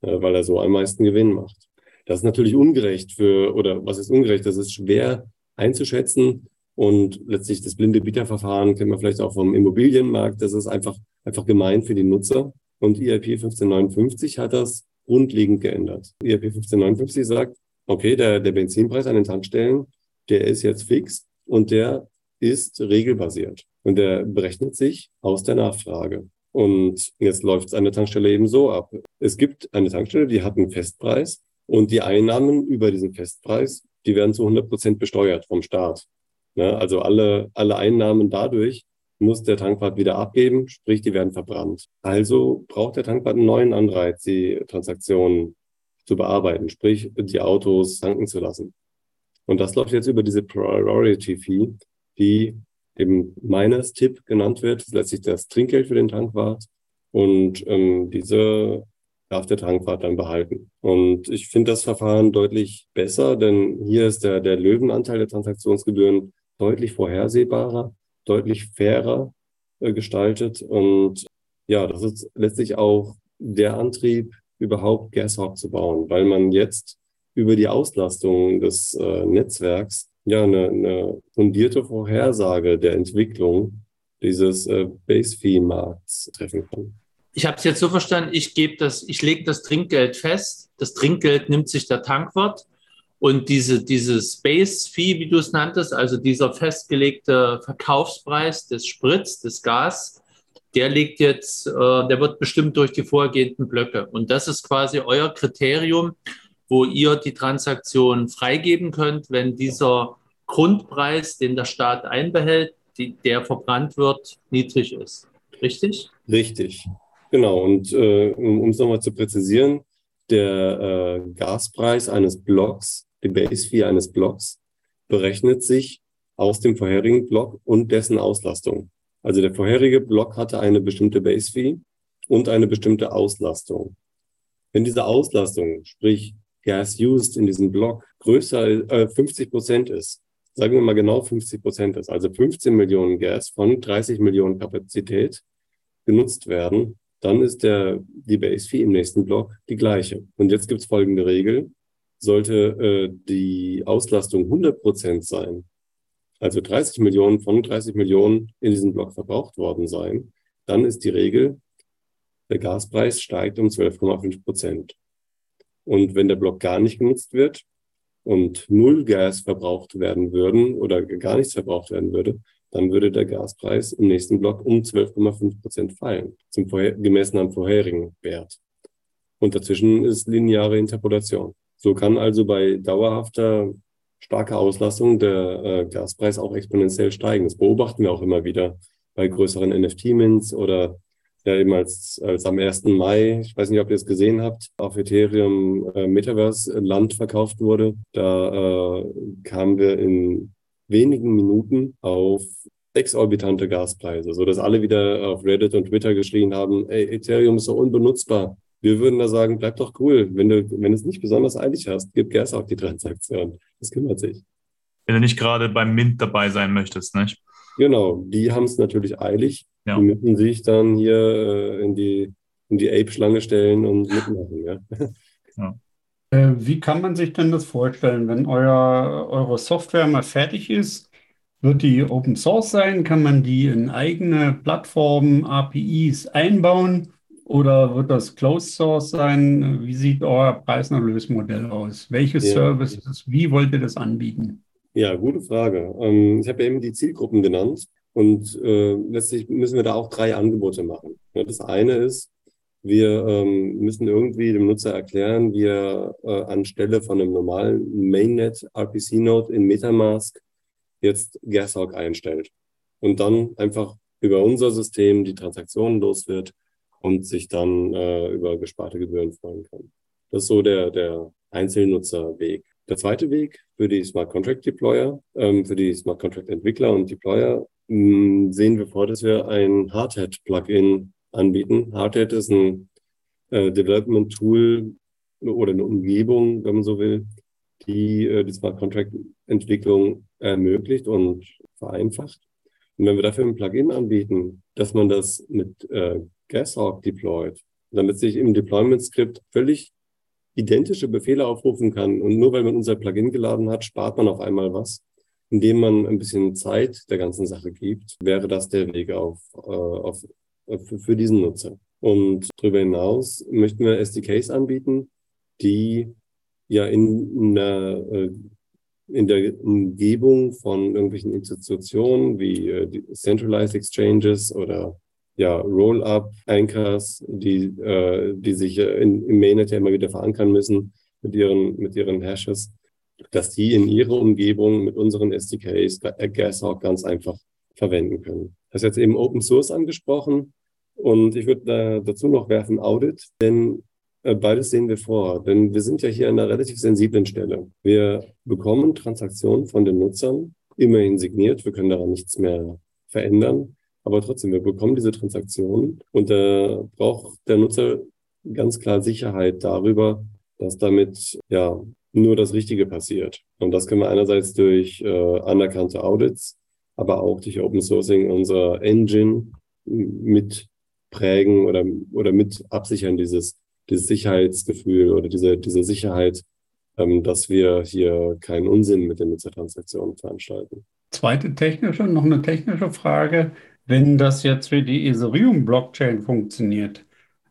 äh, weil er so am meisten Gewinn macht. Das ist natürlich ungerecht für, oder was ist ungerecht? Das ist schwer einzuschätzen, Und letztlich das blinde Bieterverfahren kennt man vielleicht auch vom Immobilienmarkt. Das ist einfach, einfach gemein für die Nutzer. Und IRP 1559 hat das grundlegend geändert. IRP 1559 sagt, okay, der, der Benzinpreis an den Tankstellen, der ist jetzt fix und der ist regelbasiert. Und der berechnet sich aus der Nachfrage. Und jetzt läuft es an der Tankstelle eben so ab. Es gibt eine Tankstelle, die hat einen Festpreis und die Einnahmen über diesen Festpreis, die werden zu 100 Prozent besteuert vom Staat. Ne? Also alle, alle Einnahmen dadurch muss der Tankwart wieder abgeben, sprich, die werden verbrannt. Also braucht der Tankwart einen neuen Anreiz, die Transaktionen zu bearbeiten, sprich, die Autos tanken zu lassen. Und das läuft jetzt über diese Priority Fee, die eben meines Tipp genannt wird. Das letztlich das Trinkgeld für den Tankwart. Und ähm, diese darf der Tankwart dann behalten. Und ich finde das Verfahren deutlich besser, denn hier ist der, der Löwenanteil der Transaktionsgebühren deutlich vorhersehbarer, deutlich fairer äh, gestaltet. Und ja, das ist letztlich auch der Antrieb, überhaupt Gashawk zu bauen, weil man jetzt über die Auslastung des äh, Netzwerks ja eine, eine fundierte Vorhersage der Entwicklung dieses äh, Base-Fee-Markts treffen kann. Ich habe es jetzt so verstanden, ich gebe das, ich lege das Trinkgeld fest. Das Trinkgeld nimmt sich der Tankwart und diese, dieses Base-Fee, wie du es nanntest, also dieser festgelegte Verkaufspreis des Spritz, des Gas, der liegt jetzt, äh, der wird bestimmt durch die vorgehenden Blöcke. Und das ist quasi euer Kriterium, wo ihr die Transaktion freigeben könnt, wenn dieser Grundpreis, den der Staat einbehält, die, der verbrannt wird, niedrig ist. Richtig? Richtig. Genau. Und äh, um es nochmal zu präzisieren, der äh, Gaspreis eines Blocks, die Base Fee eines Blocks, berechnet sich aus dem vorherigen Block und dessen Auslastung. Also der vorherige Block hatte eine bestimmte Base Fee und eine bestimmte Auslastung. Wenn diese Auslastung, sprich Gas used in diesem Block, größer äh, 50 Prozent ist, sagen wir mal genau 50 Prozent ist, also 15 Millionen Gas von 30 Millionen Kapazität genutzt werden, dann ist der, die Base Fee im nächsten Block die gleiche. Und jetzt gibt es folgende Regel. Sollte äh, die Auslastung 100 Prozent sein, also 30 Millionen von 30 Millionen in diesem Block verbraucht worden sein, dann ist die Regel, der Gaspreis steigt um 12,5 Prozent. Und wenn der Block gar nicht genutzt wird und null Gas verbraucht werden würden oder gar nichts verbraucht werden würde, dann würde der Gaspreis im nächsten Block um 12,5 Prozent fallen, zum vorher, gemessen am vorherigen Wert. Und dazwischen ist lineare Interpolation. So kann also bei dauerhafter starker Auslastung der äh, Gaspreis auch exponentiell steigen. Das beobachten wir auch immer wieder bei größeren NFT-Mints oder ja eben als, als am 1. Mai, ich weiß nicht, ob ihr es gesehen habt, auf Ethereum äh, Metaverse Land verkauft wurde. Da äh, kamen wir in wenigen Minuten auf exorbitante Gaspreise, so dass alle wieder auf Reddit und Twitter geschrien haben, ey, Ethereum ist so unbenutzbar. Wir würden da sagen, bleib doch cool. Wenn du, wenn du es nicht besonders eilig hast, gib Gas auf die Transaktion. Das kümmert sich. Wenn du nicht gerade beim Mint dabei sein möchtest, nicht? Genau, die haben es natürlich eilig. Ja. Die müssen sich dann hier äh, in die, in die Ape-Schlange stellen und mitmachen. Ja. ja. Äh, wie kann man sich denn das vorstellen, wenn euer, eure Software mal fertig ist? Wird die Open Source sein? Kann man die in eigene Plattformen, APIs einbauen? Oder wird das Closed Source sein? Wie sieht euer Preis-Erlös-Modell aus? Welche ja. Services, wie wollt ihr das anbieten? Ja, gute Frage. Ähm, ich habe ja eben die Zielgruppen genannt und äh, letztlich müssen wir da auch drei Angebote machen. Das eine ist, wir ähm, müssen irgendwie dem Nutzer erklären, wie er äh, anstelle von einem normalen Mainnet RPC-Node in Metamask jetzt Gashawk einstellt und dann einfach über unser System die Transaktionen los wird und sich dann äh, über gesparte Gebühren freuen kann. Das ist so der, der Einzelnutzerweg. Der zweite Weg für die Smart Contract Deployer, ähm, für die Smart Contract Entwickler und Deployer mh, mm, sehen wir vor, dass wir ein Hardhat Plugin anbieten. Hardhat ist ein äh, Development Tool oder eine Umgebung, wenn man so will, die äh, die Smart Contract Entwicklung ermöglicht und vereinfacht. Und wenn wir dafür ein Plugin anbieten, dass man das mit äh, Gashawk deployt, damit sich im Deployment Script völlig identische Befehle aufrufen kann und nur weil man unser Plugin geladen hat, spart man auf einmal was, indem man ein bisschen Zeit der ganzen Sache gibt, wäre das der Weg auf, äh, auf, für, für diesen Nutzer. Und darüber hinaus möchten wir SDKs anbieten, die ja in, in, der, äh, in der Umgebung von irgendwelchen Institutionen wie äh, Centralized Exchanges oder ja, Roll-up-Anchors, die, äh, die sich in, im Mainnet ja immer wieder verankern müssen mit ihren, mit ihren Hashes, dass die in ihrer Umgebung mit unseren SDKs Gashawk ganz einfach verwenden können. Das ist jetzt eben Open Source angesprochen. Und ich würde da dazu noch werfen Audit, denn äh, beides sehen wir vor. Denn wir sind ja hier an einer relativ sensiblen Stelle. Wir bekommen Transaktionen von den Nutzern, immerhin signiert. Wir können daran nichts mehr verändern. Aber trotzdem, wir bekommen diese Transaktionen und da braucht der Nutzer ganz klar Sicherheit darüber, dass damit ja nur das Richtige passiert. Und das können wir einerseits durch äh, anerkannte Audits, aber auch durch Open Sourcing unserer Engine mit prägen oder, oder mit absichern, dieses, dieses Sicherheitsgefühl oder diese, diese Sicherheit, ähm, dass wir hier keinen Unsinn mit den Nutzertransaktionen veranstalten. Zweite technische, noch eine technische Frage. Wenn das jetzt für die Ethereum-Blockchain funktioniert,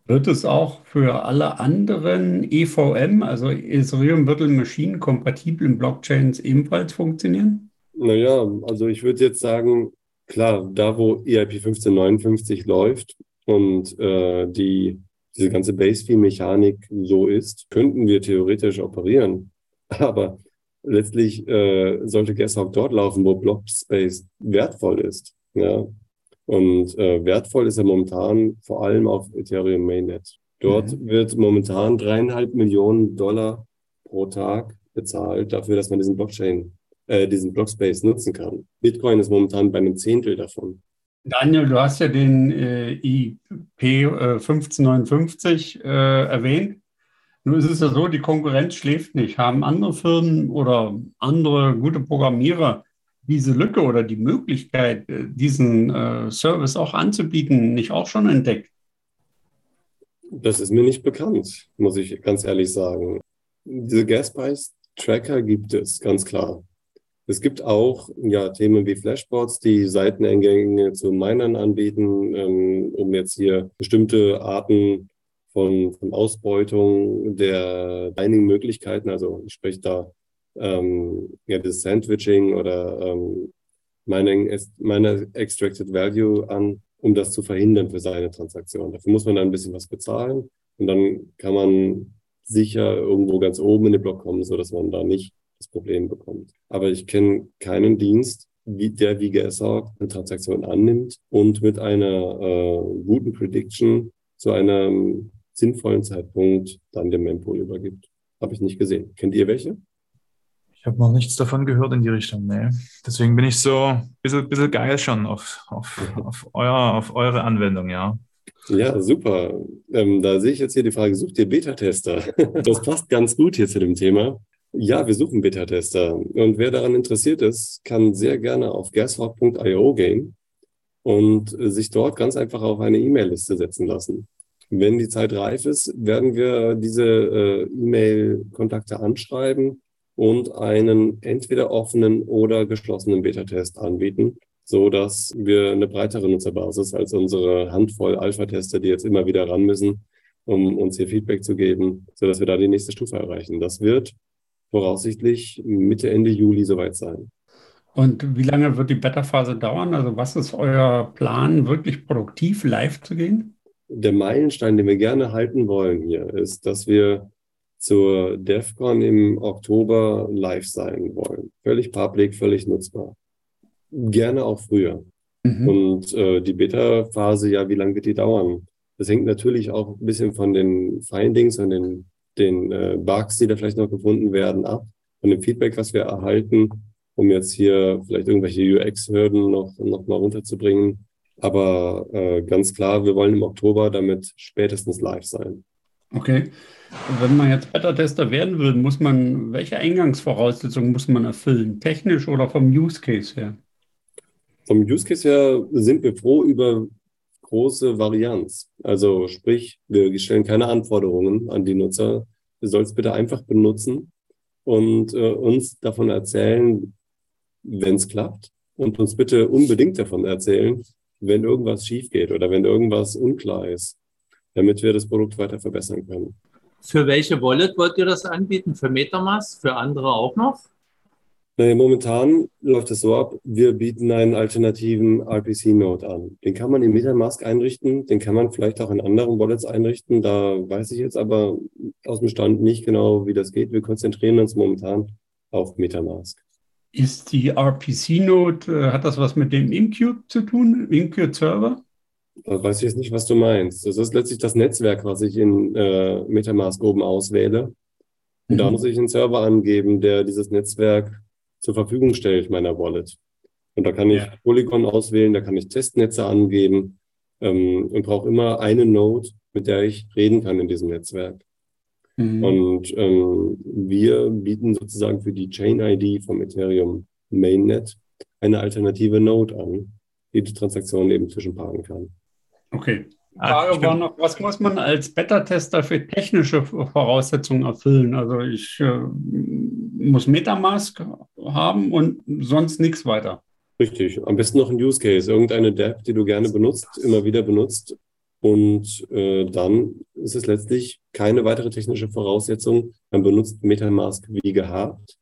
wird es auch für alle anderen EVM, also Ethereum Virtual Machine, kompatiblen Blockchains ebenfalls funktionieren? Naja, also ich würde jetzt sagen, klar, da wo EIP 1559 läuft, und äh, die, diese ganze Base-Fee-Mechanik so ist, könnten wir theoretisch operieren. Aber letztlich äh, sollte Gashawk dort laufen, wo Blockspace wertvoll ist. Ja? Und äh, wertvoll ist er momentan vor allem auf Ethereum Mainnet. Dort mhm. wird momentan dreieinhalb Millionen Dollar pro Tag bezahlt dafür, dass man diesen Blockchain, äh, diesen Blockspace nutzen kann. Bitcoin ist momentan bei einem Zehntel davon. Daniel, du hast ja den äh, IP äh, 1559 äh, erwähnt. Nun ist es ja so, die Konkurrenz schläft nicht. Haben andere Firmen oder andere gute Programmierer diese Lücke oder die Möglichkeit, äh, diesen äh, Service auch anzubieten, nicht auch schon entdeckt? Das ist mir nicht bekannt, muss ich ganz ehrlich sagen. Diese Gaspreis-Tracker gibt es, ganz klar. Es gibt auch ja, Themen wie Flashbots, die Seiteneingänge zu Minern anbieten, ähm, um jetzt hier bestimmte Arten von, von Ausbeutung der Mining-Möglichkeiten, also ich spreche da ähm, ja, das Sandwiching oder ähm, Mining, Miner Extracted Value an, um das zu verhindern für seine Transaktion. Dafür muss man dann ein bisschen was bezahlen und dann kann man sicher irgendwo ganz oben in den Block kommen, so dass man da nicht das Problem bekommt. Aber ich kenne keinen Dienst, wie, der wie GSA eine Transaktion annimmt und mit einer äh, guten Prediction zu einem sinnvollen Zeitpunkt dann dem Mempool übergibt. Habe ich nicht gesehen. Kennt ihr welche? Habe noch nichts davon gehört in die Richtung, nee. Deswegen bin ich so ein bisschen, bisschen geil schon auf, auf, auf, euer, auf eure Anwendung, ja. Ja, super. Ähm, da sehe ich jetzt hier die Frage, sucht ihr Beta-Tester? das passt ganz gut hier zu dem Thema. Ja, wir suchen Beta-Tester. Und wer daran interessiert ist, kann sehr gerne auf gashawk.io gehen und sich dort ganz einfach auf eine E-Mail-Liste setzen lassen. Wenn die Zeit reif ist, werden wir diese äh, E-Mail-Kontakte anschreiben und einen entweder offenen oder geschlossenen Beta-Test anbieten, so dass wir eine breitere Nutzerbasis als unsere Handvoll Alpha-Tester, die jetzt immer wieder ran müssen, um uns hier Feedback zu geben, so dass wir da die nächste Stufe erreichen. Das wird voraussichtlich Mitte, Ende Juli soweit sein. Und wie lange wird die Beta-Phase dauern? Also was ist euer Plan, wirklich produktiv live zu gehen? Der Meilenstein, den wir gerne halten wollen hier, ist, dass wir zur DEFCON im Oktober live sein wollen. Völlig public, völlig nutzbar. Gerne auch früher. Mhm. Und äh, die Beta-Phase, ja, wie lange wird die dauern? Das hängt natürlich auch ein bisschen von den Findings und den den äh, Bugs, die da vielleicht noch gefunden werden, ab, von dem Feedback, was wir erhalten, um jetzt hier vielleicht irgendwelche UX-Hürden noch, noch mal runterzubringen. Aber äh, ganz klar, wir wollen im Oktober damit spätestens live sein. Okay. Wenn man jetzt Beta-Tester werden will, muss man, welche Eingangsvoraussetzungen muss man erfüllen? Technisch oder vom Use Case her? Vom Use Case her sind wir froh über große Varianz. Also sprich, wir stellen keine Anforderungen an die Nutzer. Du sollst bitte einfach benutzen und äh, uns davon erzählen, wenn es klappt und uns bitte unbedingt davon erzählen, wenn irgendwas schief geht oder wenn irgendwas unklar ist, damit wir das Produkt weiter verbessern können. Für welche Wallet wollt ihr das anbieten? Für Metamask? Für andere auch noch? Naja, momentan läuft es so ab, wir bieten einen alternativen RPC-Node an. Den kann man in Metamask einrichten, den kann man vielleicht auch in anderen Wallets einrichten. Da weiß ich jetzt aber aus dem Stand nicht genau, wie das geht. Wir konzentrieren uns momentan auf Metamask. Ist die RPC-Node, äh, hat das was mit dem Incube zu tun, Incube-Server? Da weiß ich jetzt nicht, was du meinst. Das ist letztlich das Netzwerk, was ich in äh, Metamask oben auswähle. Und mhm. da muss ich einen Server angeben, der dieses Netzwerk zur Verfügung stellt, meiner Wallet. Und da kann ich ja. Polygon auswählen, da kann ich Testnetze angeben ähm, und brauche immer eine Node, mit der ich reden kann in diesem Netzwerk. Mhm. Und ähm, wir bieten sozusagen für die Chain-ID vom Ethereum Mainnet eine alternative Node an, die die Transaktionen eben zwischenparken kann. Okay. Die Frage war noch, was muss man als Beta-Tester für technische Voraussetzungen erfüllen? Also ich äh, muss Metamask haben und sonst nichts weiter. Richtig. Am besten noch ein Use Case, irgendeine DApp, die du gerne benutzt, immer wieder benutzt. Und äh, dann ist es letztlich keine weitere technische Voraussetzung. Man benutzt Metamask wie gehabt.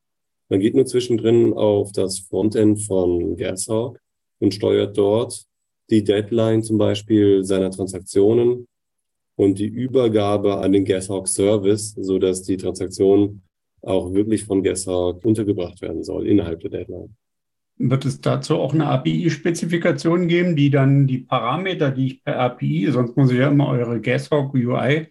Man geht nur zwischendrin auf das Frontend von Gashawk und steuert dort die Deadline zum Beispiel seiner Transaktionen und die Übergabe an den Gashawk Service, so dass die Transaktion auch wirklich von Gashawk untergebracht werden soll innerhalb der Deadline. Wird es dazu auch eine API-Spezifikation geben, die dann die Parameter, die ich per API, sonst muss ich ja immer eure Gashawk UI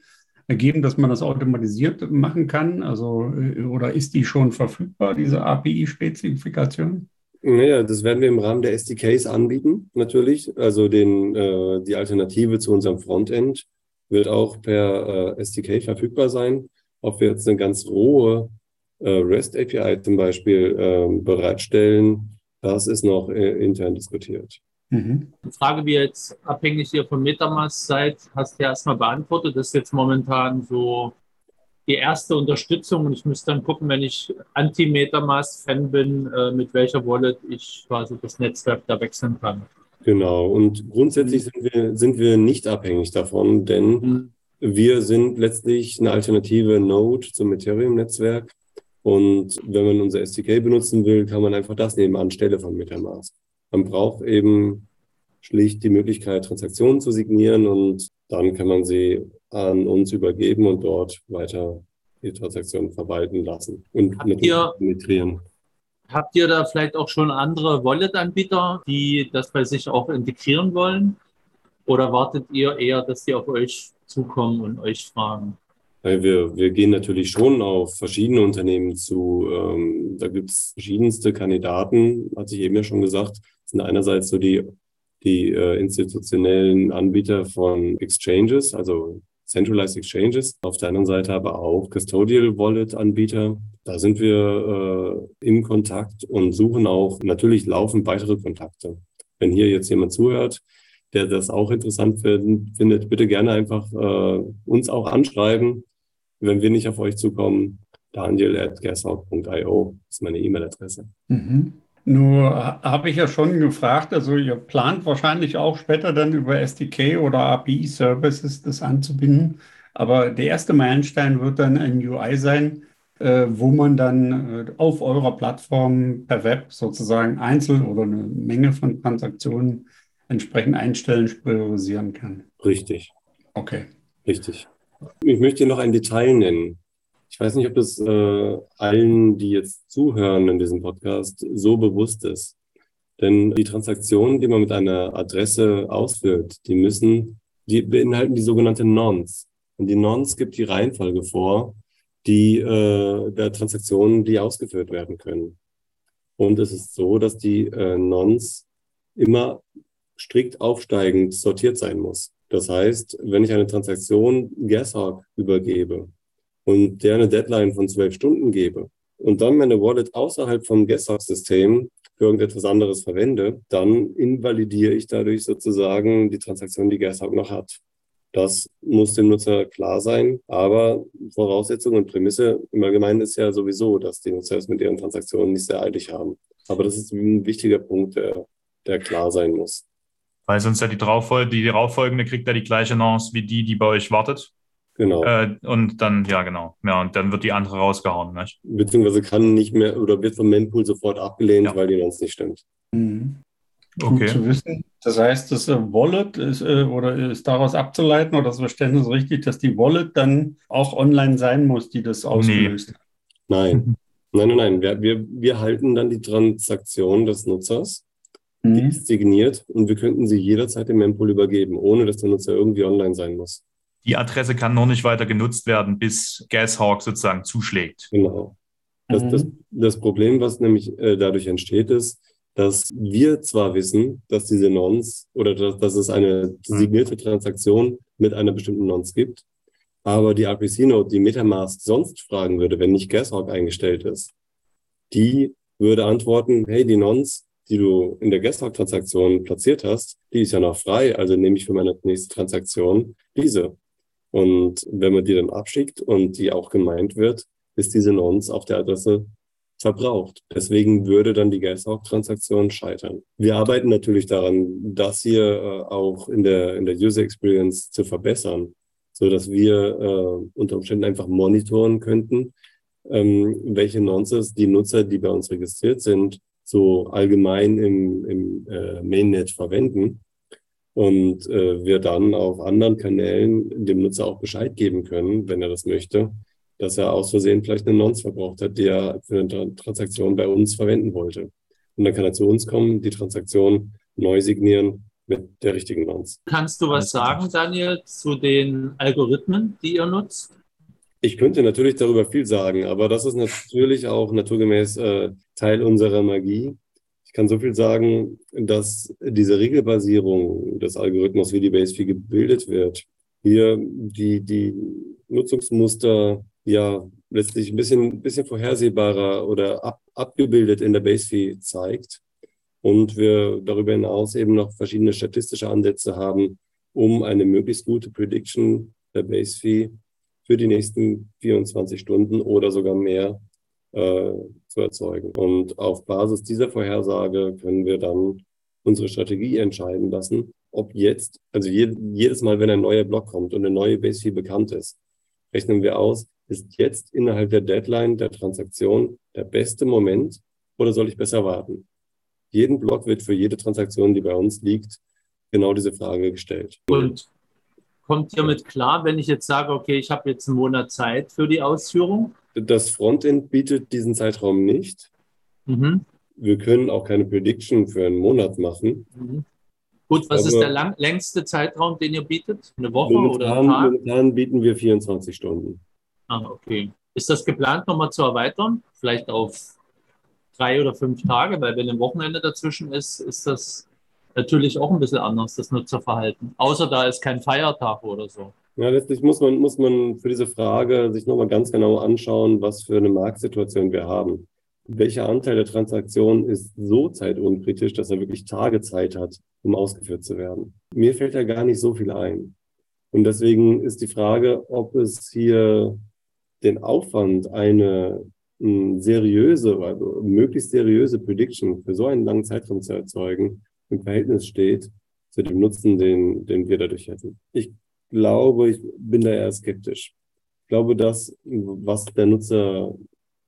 ergeben, dass man das automatisiert machen kann? Also, äh, oder ist die schon verfügbar, diese API-Spezifikation? Naja, das werden wir im Rahmen der SDKs anbieten, natürlich. Also den, äh, die Alternative zu unserem Frontend wird auch per äh, SDK verfügbar sein. Ob wir jetzt eine ganz rohe äh, REST API zum Beispiel äh, bereitstellen, das ist noch äh, intern diskutiert. Mhm. Die Frage, wie ihr jetzt abhängig ihr von Metamask seid, hast du ja erstmal beantwortet. Das ist jetzt momentan so die erste Unterstützung und ich müsste dann gucken, wenn ich Anti-Metamask-Fan bin, äh, mit welcher Wallet ich quasi das Netzwerk da wechseln kann. Genau, und grundsätzlich sind wir, sind wir nicht abhängig davon, denn mhm. wir sind letztlich eine alternative Node zum Ethereum-Netzwerk. Und wenn man unser SDK benutzen will, kann man einfach das nehmen anstelle von Metamask. Man braucht eben schlicht die Möglichkeit, Transaktionen zu signieren und dann kann man sie an uns übergeben und dort weiter die Transaktionen verwalten lassen und habt ihr, penetrieren. Habt ihr da vielleicht auch schon andere Wallet-Anbieter, die das bei sich auch integrieren wollen? Oder wartet ihr eher, dass die auf euch zukommen und euch fragen? Wir, wir gehen natürlich schon auf verschiedene Unternehmen zu. Ähm, da gibt es verschiedenste Kandidaten, hatte ich eben ja schon gesagt. Das sind einerseits so die, die äh, institutionellen Anbieter von Exchanges, also Centralized Exchanges, auf der anderen Seite aber auch Custodial Wallet Anbieter. Da sind wir äh, im Kontakt und suchen auch natürlich laufend weitere Kontakte. Wenn hier jetzt jemand zuhört, der das auch interessant find, findet, bitte gerne einfach äh, uns auch anschreiben. Wenn wir nicht auf euch zukommen, daniel at ist meine E-Mail-Adresse. Mhm. Nur habe ich ja schon gefragt, also ihr plant wahrscheinlich auch später dann über SDK oder API-Services das anzubinden. Aber der erste Meilenstein wird dann ein UI sein, äh, wo man dann äh, auf eurer Plattform per Web sozusagen einzeln oder eine Menge von Transaktionen entsprechend einstellen, priorisieren kann. Richtig. Okay. Richtig. Ich möchte noch ein Detail nennen. Ich weiß nicht, ob das äh, allen, die jetzt zuhören in diesem Podcast, so bewusst ist. Denn die Transaktionen, die man mit einer Adresse ausführt, die müssen, die beinhalten die sogenannte Nonce. Und die Nonce gibt die Reihenfolge vor, die äh, der Transaktionen, die ausgeführt werden können. Und es ist so, dass die äh, Nonce immer strikt aufsteigend sortiert sein muss. Das heißt, wenn ich eine Transaktion Gashawk übergebe, und der eine Deadline von zwölf Stunden gebe und dann meine Wallet außerhalb vom Guesthouse-System für irgendetwas anderes verwende, dann invalidiere ich dadurch sozusagen die Transaktion, die Guesthouse noch hat. Das muss dem Nutzer klar sein, aber Voraussetzung und Prämisse im Allgemeinen ist ja sowieso, dass die Nutzer es mit ihren Transaktionen nicht sehr eilig haben. Aber das ist ein wichtiger Punkt, der, der klar sein muss. Weil sonst ja die, drauffolge, die darauffolgende kriegt ja die gleiche Chance wie die, die bei euch wartet. Genau. Äh, und dann, ja, genau. Ja, und dann wird die andere rausgehauen. Nicht? Beziehungsweise kann nicht mehr oder wird vom Mempool sofort abgelehnt, Ja. weil die sonst nicht stimmt. Mhm. Gut Okay. zu wissen. Das heißt, das äh, Wallet ist, äh, oder ist daraus abzuleiten oder das Verständnis richtig, dass die Wallet dann auch online sein muss, die das ausgelöst hat. Nein. Nein, nein, nein. Wir, wir, wir halten dann die Transaktion des Nutzers, die Mhm. ist signiert und wir könnten sie jederzeit dem Mempool übergeben, ohne dass der Nutzer irgendwie online sein muss. Die Adresse kann nur nicht weiter genutzt werden, bis Gashawk sozusagen zuschlägt. Genau. Das, Mhm. das, das Problem, was nämlich äh, dadurch entsteht, ist, dass wir zwar wissen, dass diese Nonce oder dass, dass es eine signierte Transaktion mit einer bestimmten Nonce gibt, aber die RPC-Node, die Metamask sonst fragen würde, wenn nicht Gashawk eingestellt ist, die würde antworten, hey, die Nonce, die du in der Gashawk-Transaktion platziert hast, die ist ja noch frei, also nehme ich für meine nächste Transaktion diese. Und wenn man die dann abschickt und die auch gemeint wird, ist diese Nonce auf der Adresse verbraucht. Deswegen würde dann die Gashawk-Transaktion scheitern. Wir arbeiten natürlich daran, das hier äh, auch in der, in der User Experience zu verbessern, so dass wir äh, unter Umständen einfach monitoren könnten, ähm, welche Nonces die Nutzer, die bei uns registriert sind, so allgemein im, im äh, Mainnet verwenden und äh, wir dann auf anderen Kanälen dem Nutzer auch Bescheid geben können, wenn er das möchte, dass er aus Versehen vielleicht eine Nonce verbraucht hat, die er für eine Tra- Transaktion bei uns verwenden wollte. Und dann kann er zu uns kommen, die Transaktion neu signieren mit der richtigen Nonce. Kannst du was sagen, Daniel, zu den Algorithmen, die ihr nutzt? Ich könnte natürlich darüber viel sagen, aber das ist natürlich auch naturgemäß äh, Teil unserer Magie. Ich kann so viel sagen, dass diese Regelbasierung des Algorithmus, wie die Base-Fee gebildet wird, hier die, die Nutzungsmuster ja letztlich ein bisschen, bisschen vorhersehbarer oder ab, abgebildet in der Base-Fee zeigt. Und wir darüber hinaus eben noch verschiedene statistische Ansätze haben, um eine möglichst gute Prediction der Base-Fee für die nächsten 24 Stunden oder sogar mehr äh, zu erzeugen. Und auf Basis dieser Vorhersage können wir dann unsere Strategie entscheiden lassen, ob jetzt, also je, jedes Mal, wenn ein neuer Block kommt und eine neue Base Fee bekannt ist, rechnen wir aus, ist jetzt innerhalb der Deadline der Transaktion der beste Moment oder soll ich besser warten? Jeden Block wird für jede Transaktion, die bei uns liegt, genau diese Frage gestellt. Und kommt ihr mit klar, wenn ich jetzt sage, okay, ich habe jetzt einen Monat Zeit für die Ausführung? Das Frontend bietet diesen Zeitraum nicht. Mhm. Wir können auch keine Prediction für einen Monat machen. Mhm. Gut, was ist Aber- der lang, längste Zeitraum, den ihr bietet? Eine Woche oder Momentan, ein Tag? momentan bieten wir 24 Stunden. Ah, okay. Ist das geplant, nochmal zu erweitern? Vielleicht auf drei oder fünf Tage? Weil wenn ein Wochenende dazwischen ist, ist das natürlich auch ein bisschen anders, das Nutzerverhalten. Außer da ist kein Feiertag oder so. Ja, letztlich muss man, muss man für diese Frage sich nochmal ganz genau anschauen, was für eine Marktsituation wir haben. Welcher Anteil der Transaktion ist so zeitunkritisch, dass er wirklich Tage Zeit hat, um ausgeführt zu werden? Mir fällt da gar nicht so viel ein. Und deswegen ist die Frage, ob es hier den Aufwand, eine seriöse, also möglichst seriöse Prediction für so einen langen Zeitraum zu erzeugen, im Verhältnis steht zu dem Nutzen, den, den wir dadurch hätten. Ich glaube, ich bin da eher skeptisch. Ich glaube, das, was der Nutzer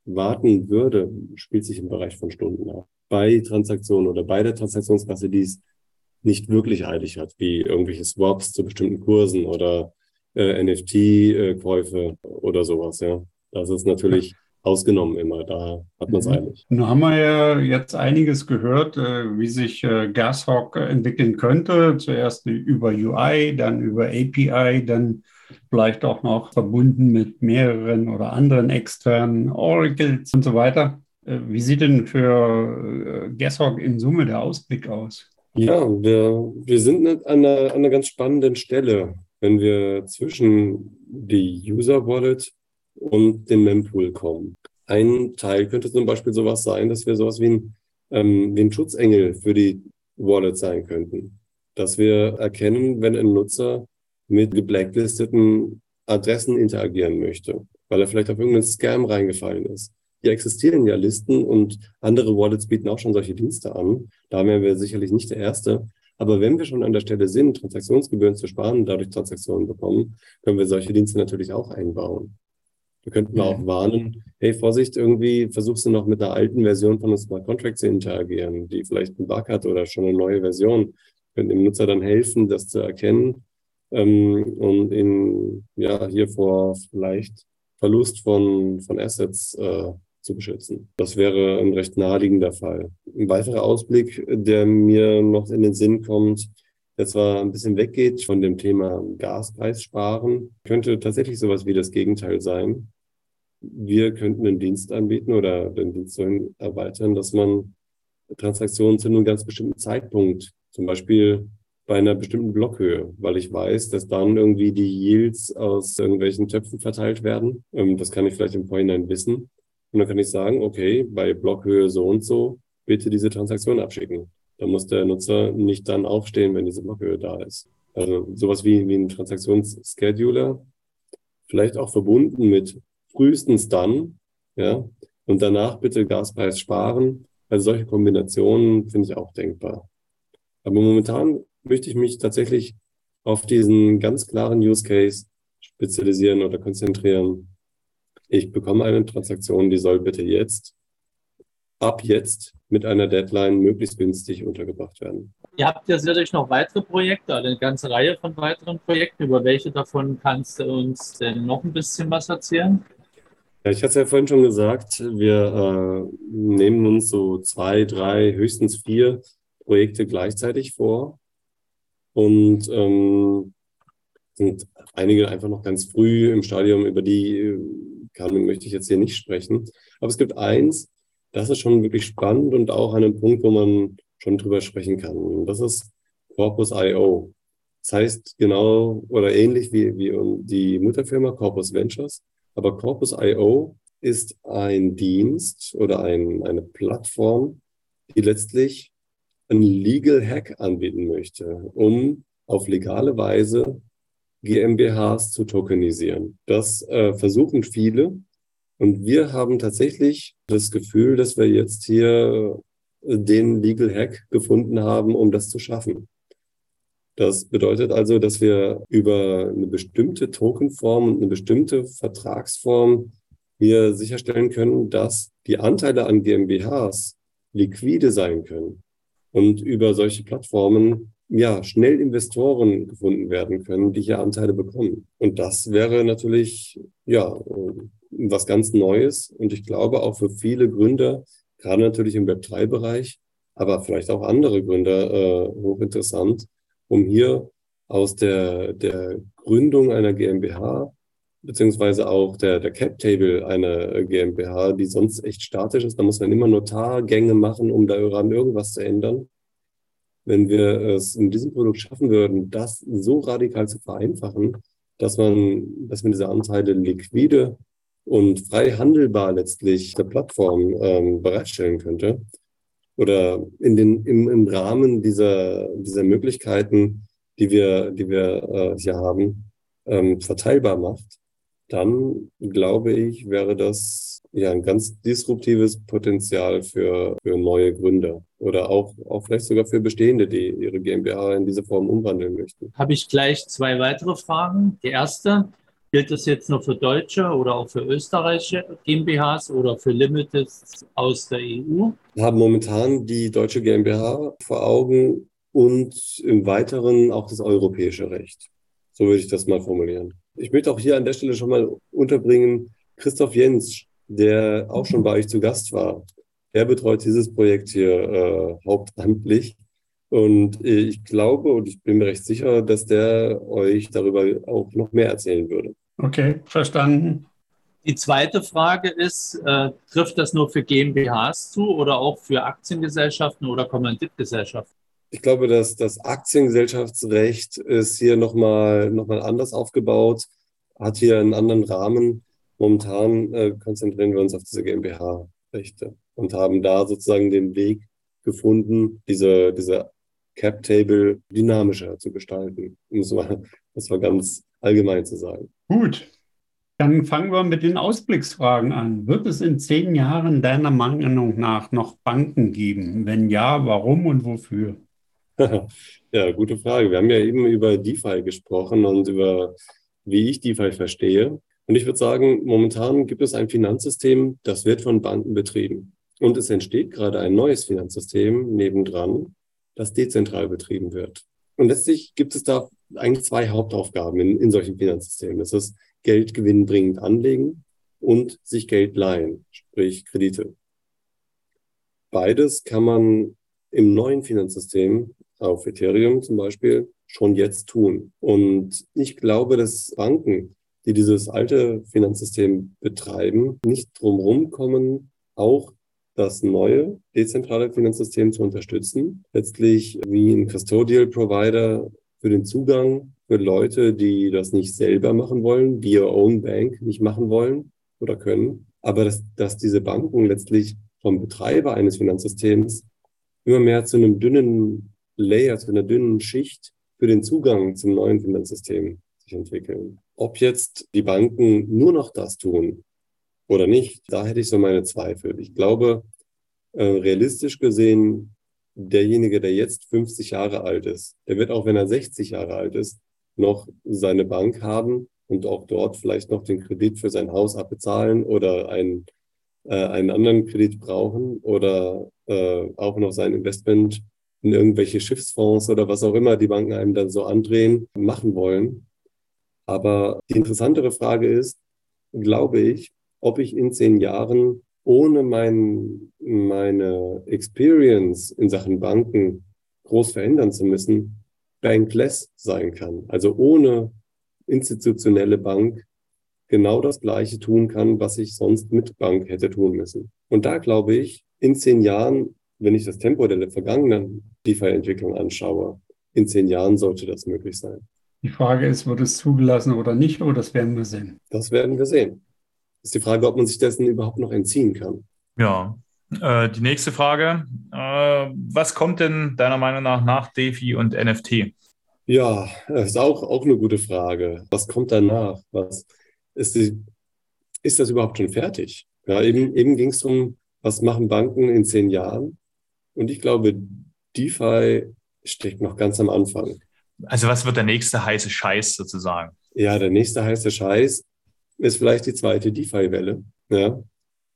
warten würde, spielt sich im Bereich von Stunden ab. Bei Transaktionen oder bei der Transaktionskasse, die es nicht wirklich eilig hat, wie irgendwelche Swaps zu bestimmten Kursen oder äh, NFT-Käufe oder sowas, ja. Das ist natürlich ausgenommen immer, da hat man es Mhm. eilig. Nun haben wir ja jetzt einiges gehört, äh, wie sich äh, Gashawk entwickeln könnte. Zuerst über UI, dann über API, dann vielleicht auch noch verbunden mit mehreren oder anderen externen Oracles und so weiter. Äh, Wie sieht denn für Gashawk in Summe der Ausblick aus? Ja, wir, wir sind an einer, an einer ganz spannenden Stelle, wenn wir zwischen die User Wallet und den Mempool kommen. Ein Teil könnte zum Beispiel sowas sein, dass wir sowas wie ein, ähm, wie ein Schutzengel für die Wallet sein könnten. Dass wir erkennen, wenn ein Nutzer mit gebblacklisteten Adressen interagieren möchte, weil er vielleicht auf irgendeinen Scam reingefallen ist. Hier existieren ja Listen und andere Wallets bieten auch schon solche Dienste an. Da wären wir sicherlich nicht der Erste. Aber wenn wir schon an der Stelle sind, Transaktionsgebühren zu sparen und dadurch Transaktionen bekommen, können wir solche Dienste natürlich auch einbauen. Wir könnten auch warnen, hey, Vorsicht, irgendwie versuchst du noch mit einer alten Version von einem Smart Contract zu interagieren, die vielleicht einen Bug hat oder schon eine neue Version. Können dem Nutzer dann helfen, das zu erkennen ähm, und ihn ja hier vor vielleicht Verlust von, von Assets äh, zu beschützen. Das wäre ein recht naheliegender Fall. Ein weiterer Ausblick, der mir noch in den Sinn kommt, der zwar ein bisschen weggeht von dem Thema Gaspreis sparen, könnte tatsächlich sowas wie das Gegenteil sein wir könnten einen Dienst anbieten oder den Dienst erweitern, dass man Transaktionen zu einem ganz bestimmten Zeitpunkt, zum Beispiel bei einer bestimmten Blockhöhe, weil ich weiß, dass dann irgendwie die Yields aus irgendwelchen Töpfen verteilt werden. Ähm, das kann ich vielleicht im Vorhinein wissen. Und dann kann ich sagen, okay, bei Blockhöhe so und so, bitte diese Transaktion abschicken. Dann muss der Nutzer nicht dann aufstehen, wenn diese Blockhöhe da ist. Also sowas wie, wie ein Transaktionsscheduler, vielleicht auch verbunden mit frühestens dann, ja, und danach bitte Gaspreis sparen. Also solche Kombinationen finde ich auch denkbar. Aber momentan möchte ich mich tatsächlich auf diesen ganz klaren Use Case spezialisieren oder konzentrieren. Ich bekomme eine Transaktion, die soll bitte jetzt, ab jetzt mit einer Deadline möglichst günstig untergebracht werden. Ihr habt ja sicherlich noch weitere Projekte, eine ganze Reihe von weiteren Projekten. Über welche davon kannst du uns denn noch ein bisschen was erzählen? Ich hatte es ja vorhin schon gesagt, wir äh, nehmen uns so zwei, drei, höchstens vier Projekte gleichzeitig vor und ähm, sind einige einfach noch ganz früh im Stadium, über die äh, kann, möchte ich jetzt hier nicht sprechen. Aber es gibt eins, das ist schon wirklich spannend und auch an einem Punkt, wo man schon drüber sprechen kann. Und das ist Corpus.io. Das heißt genau oder ähnlich wie, wie die Mutterfirma Corpus Ventures aber Corpus.io ist ein Dienst oder ein, eine Plattform, die letztlich einen Legal Hack anbieten möchte, um auf legale Weise GmbHs zu tokenisieren. Das äh, versuchen viele. Und wir haben tatsächlich das Gefühl, dass wir jetzt hier den Legal Hack gefunden haben, um das zu schaffen. Das bedeutet also, dass wir über eine bestimmte Tokenform und eine bestimmte Vertragsform hier sicherstellen können, dass die Anteile an GmbHs liquide sein können und über solche Plattformen ja schnell Investoren gefunden werden können, die hier Anteile bekommen. Und das wäre natürlich ja was ganz Neues und ich glaube auch für viele Gründer, gerade natürlich im Web3-Bereich, aber vielleicht auch andere Gründer äh, hochinteressant, um hier aus der, der Gründung einer GmbH beziehungsweise auch der, der Cap-Table einer GmbH, die sonst echt statisch ist. Da muss man immer Notargänge machen, um daran irgendwas zu ändern. Wenn wir es in diesem Produkt schaffen würden, das so radikal zu vereinfachen, dass man, dass man diese Anteile liquide und frei handelbar letztlich der Plattform ähm, bereitstellen könnte, oder in den, im, im Rahmen dieser, dieser Möglichkeiten, die wir, die wir äh, hier haben, ähm, verteilbar macht, dann glaube ich, wäre das ja ein ganz disruptives Potenzial für, für neue Gründer oder auch, auch vielleicht sogar für Bestehende, die ihre GmbH in diese Form umwandeln möchten. Habe ich gleich zwei weitere Fragen. Die erste, Gilt das jetzt nur für deutsche oder auch für österreichische GmbHs oder für Limiteds aus der EU? Wir haben momentan die deutsche GmbH vor Augen und im Weiteren auch das europäische Recht. So würde ich das mal formulieren. Ich möchte auch hier an der Stelle schon mal unterbringen, Christoph Jens, der auch schon bei euch zu Gast war. Er betreut dieses Projekt hier äh, hauptamtlich. Und ich glaube und ich bin mir recht sicher, dass der euch darüber auch noch mehr erzählen würde. Okay, verstanden. Die zweite Frage ist, äh, trifft das nur für GmbHs zu oder auch für Aktiengesellschaften oder Kommanditgesellschaften? Ich glaube, dass das Aktiengesellschaftsrecht ist hier nochmal noch mal anders aufgebaut, hat hier einen anderen Rahmen. Momentan äh, konzentrieren wir uns auf diese GmbH-Rechte und haben da sozusagen den Weg gefunden, diese, diese Cap-Table dynamischer zu gestalten, um es mal, das war ganz allgemein zu sagen. Gut. Dann fangen wir mit den Ausblicksfragen an. Wird es in zehn Jahren deiner Meinung nach noch Banken geben? Wenn ja, warum und wofür? Ja, gute Frage. Wir haben ja eben über DeFi gesprochen und über, wie ich DeFi verstehe. Und ich würde sagen, momentan gibt es ein Finanzsystem, das wird von Banken betrieben. Und es entsteht gerade ein neues Finanzsystem nebendran, das dezentral betrieben wird. Und letztlich gibt es da eigentlich zwei Hauptaufgaben in, in solchen Finanzsystemen. Das ist Geld gewinnbringend anlegen und sich Geld leihen, sprich Kredite. Beides kann man im neuen Finanzsystem auf Ethereum zum Beispiel schon jetzt tun. Und ich glaube, dass Banken, die dieses alte Finanzsystem betreiben, nicht drumherum kommen, auch das neue dezentrale Finanzsystem zu unterstützen. Letztlich wie ein Custodial Provider für den Zugang für Leute, die das nicht selber machen wollen, die ihr Own Bank nicht machen wollen oder können. Aber dass, dass diese Banken letztlich vom Betreiber eines Finanzsystems immer mehr zu einem dünnen Layer, zu einer dünnen Schicht für den Zugang zum neuen Finanzsystem sich entwickeln. Ob jetzt die Banken nur noch das tun oder nicht, da hätte ich so meine Zweifel. Ich glaube, äh, realistisch gesehen, derjenige, der jetzt 50 Jahre alt ist, der wird auch, wenn er 60 Jahre alt ist, noch seine Bank haben und auch dort vielleicht noch den Kredit für sein Haus abbezahlen oder einen, äh, einen anderen Kredit brauchen oder äh, auch noch sein Investment in irgendwelche Schiffsfonds oder was auch immer die Banken einem dann so andrehen, machen wollen. Aber die interessantere Frage ist, glaube ich, ob ich in zehn Jahren ohne mein, meine Experience in Sachen Banken groß verändern zu müssen, bankless sein kann. Also ohne institutionelle Bank genau das Gleiche tun kann, was ich sonst mit Bank hätte tun müssen. Und da glaube ich, in zehn Jahren, wenn ich das Tempo der vergangenen DeFi-Entwicklung anschaue, in zehn Jahren sollte das möglich sein. Die Frage ist, wird es zugelassen oder nicht, oder das werden wir sehen. Das werden wir sehen ist die Frage, ob man sich dessen überhaupt noch entziehen kann. Ja, äh, die nächste Frage. Äh, was kommt denn deiner Meinung nach nach DeFi und NFT? Ja, das ist auch, auch eine gute Frage. Was kommt danach? Was ist, die, ist das überhaupt schon fertig? Ja, eben, eben ging es darum, was machen Banken in zehn Jahren? Und ich glaube, DeFi steckt noch ganz am Anfang. Also was wird der nächste heiße Scheiß sozusagen? Ja, der nächste heiße Scheiß ist vielleicht die zweite DeFi-Welle. Ja?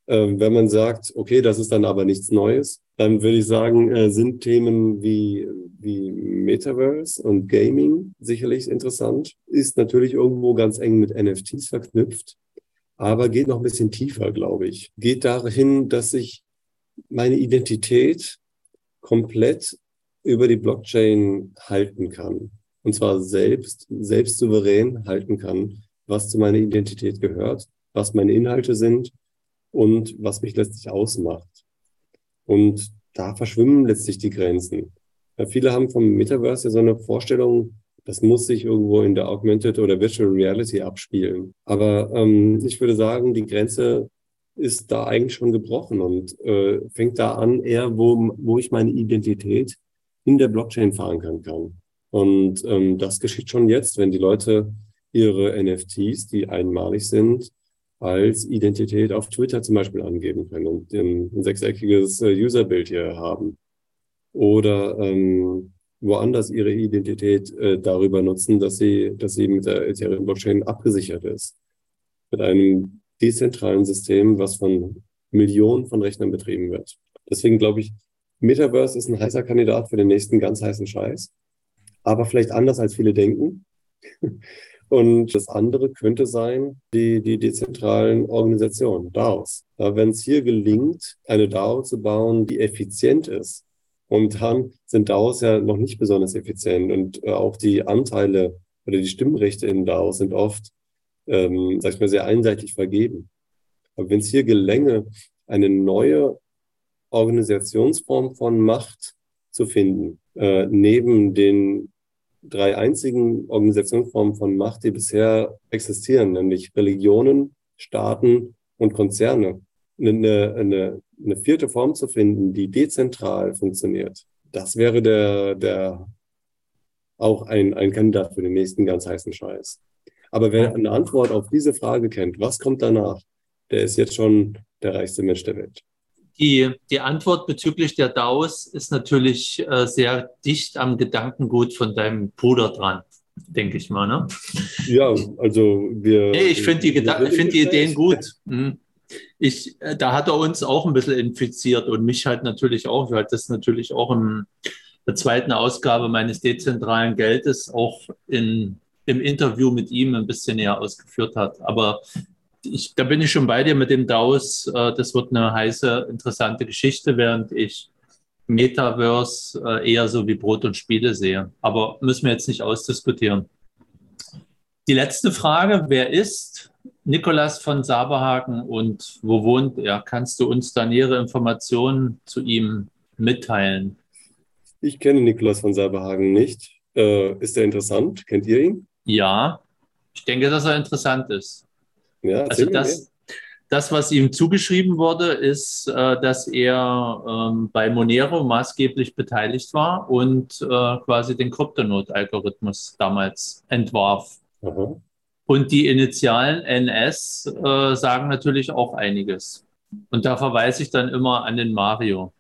Ähm, wenn man sagt, okay, das ist dann aber nichts Neues, dann würde ich sagen, äh, sind Themen wie, wie Metaverse und Gaming sicherlich interessant. Ist natürlich irgendwo ganz eng mit NFTs verknüpft, aber geht noch ein bisschen tiefer, glaube ich. Geht dahin, dass ich meine Identität komplett über die Blockchain halten kann. Und zwar selbst, selbst souverän halten kann was zu meiner Identität gehört, was meine Inhalte sind und was mich letztlich ausmacht. Und da verschwimmen letztlich die Grenzen. Ja, viele haben vom Metaverse ja so eine Vorstellung, das muss sich irgendwo in der Augmented oder Virtual Reality abspielen. Aber ähm, ich würde sagen, die Grenze ist da eigentlich schon gebrochen und äh, fängt da an, eher wo, wo ich meine Identität in der Blockchain verankern kann. Und ähm, das geschieht schon jetzt, wenn die Leute ihre NFTs, die einmalig sind, als Identität auf Twitter zum Beispiel angeben können und ein, sechseckiges äh, Userbild hier haben. Oder ähm, woanders ihre Identität äh, darüber nutzen, dass sie, dass sie mit der Ethereum Blockchain abgesichert ist. Mit einem dezentralen System, was von Millionen von Rechnern betrieben wird. Deswegen glaube ich, Metaverse ist ein heißer Kandidat für den nächsten ganz heißen Scheiß. Aber vielleicht anders als viele denken. Und das andere könnte sein, die, die dezentralen Organisationen, DAOs. Wenn es hier gelingt, eine DAO zu bauen, die effizient ist, momentan sind DAOs ja noch nicht besonders effizient und äh, auch die Anteile oder die Stimmrechte in DAOs sind oft, ähm, sag ich mal, sehr einseitig vergeben. Aber wenn es hier gelänge, eine neue Organisationsform von Macht zu finden, äh, neben den drei einzigen Organisationsformen von Macht, die bisher existieren, nämlich Religionen, Staaten und Konzerne. Eine, eine, eine vierte Form zu finden, die dezentral funktioniert, das wäre der, der auch ein, ein Kandidat für den nächsten ganz heißen Scheiß. Aber wer eine Antwort auf diese Frage kennt, was kommt danach, der ist jetzt schon der reichste Mensch der Welt. Die, die Antwort bezüglich der DAOs ist natürlich äh, sehr dicht am Gedankengut von deinem Bruder dran, denke ich mal. Ne? Ja, also wir. Hey, ich finde die, ich find die Ideen gut. Mhm. Ich, äh, da hat er uns auch ein bisschen infiziert und mich halt natürlich auch, weil das natürlich auch in der zweiten Ausgabe meines dezentralen Geldes auch in, im Interview mit ihm ein bisschen näher ausgeführt hat. Aber ich, da bin ich schon bei dir mit dem DAOs. Äh, das wird eine heiße, interessante Geschichte, während ich Metaverse äh, eher so wie Brot und Spiele sehe. Aber müssen wir jetzt nicht ausdiskutieren. Die letzte Frage, wer ist Nikolas von Saberhagen und wo wohnt er? Kannst du uns da nähere Informationen zu ihm mitteilen? Ich kenne Nikolas von Saberhagen nicht. Äh, ist er interessant? Kennt ihr ihn? Ja, ich denke, dass er interessant ist. Ja, also das, das, was ihm zugeschrieben wurde, ist, äh, dass er ähm, bei Monero maßgeblich beteiligt war und äh, quasi den Kryptonode-Algorithmus damals entwarf. Aha. Und die Initialen NS äh, sagen natürlich auch einiges. Und da verweise ich dann immer an den Mario.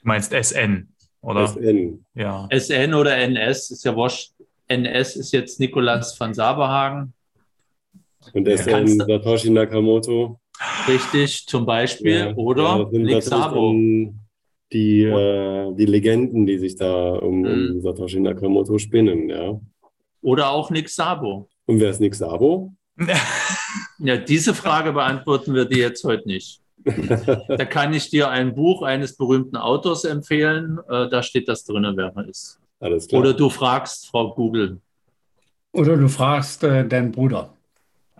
Du meinst SN, oder? SN. Ja. SN oder NS ist ja wurscht. NS ist jetzt Nikolas van Saberhagen. Und der ist ein Satoshi Nakamoto. Richtig, zum Beispiel. Ja, oder ja, Lixabo. Die, äh, die Legenden, die sich da um, hm. um Satoshi Nakamoto spinnen, ja. Oder auch Nick Sabo. Und wer ist Nick Sabo? ja, diese Frage beantworten wir dir jetzt heute nicht. da kann ich dir ein Buch eines berühmten Autors empfehlen. Äh, da steht das drin, wer er ist. Alles klar. Oder du fragst Frau Google. Oder du fragst äh, deinen Bruder.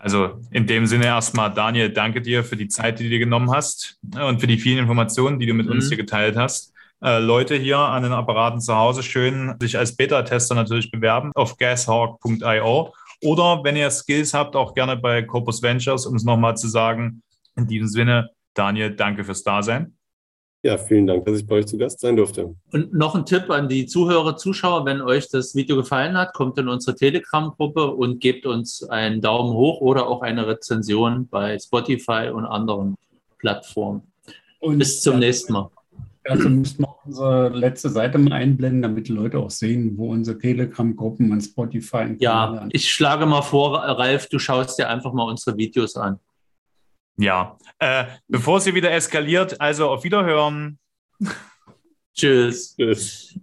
Also in dem Sinne erstmal, Daniel, danke dir für die Zeit, die du dir genommen hast und für die vielen Informationen, die du mit mhm. uns hier geteilt hast. Äh, Leute hier an den Apparaten zu Hause schön sich als Beta-Tester natürlich bewerben auf gashawk.io oder wenn ihr Skills habt, auch gerne bei Corpus Ventures, um es nochmal zu sagen. In diesem Sinne, Daniel, danke fürs Dasein. Ja, vielen Dank, dass ich bei euch zu Gast sein durfte. Und noch ein Tipp an die Zuhörer, Zuschauer, wenn euch das Video gefallen hat, kommt in unsere Telegram-Gruppe und gebt uns einen Daumen hoch oder auch eine Rezension bei Spotify und anderen Plattformen. Und Bis zum nächsten Mal. Dazu müssen wir unsere letzte Seite mal einblenden, damit die Leute auch sehen, wo unsere Telegram-Gruppen und Spotify. Ja, ich schlage mal vor, Ralf, du schaust dir einfach mal unsere Videos an. Ja, äh, bevor sie wieder eskaliert, also auf Wiederhören. Tschüss. Tschüss.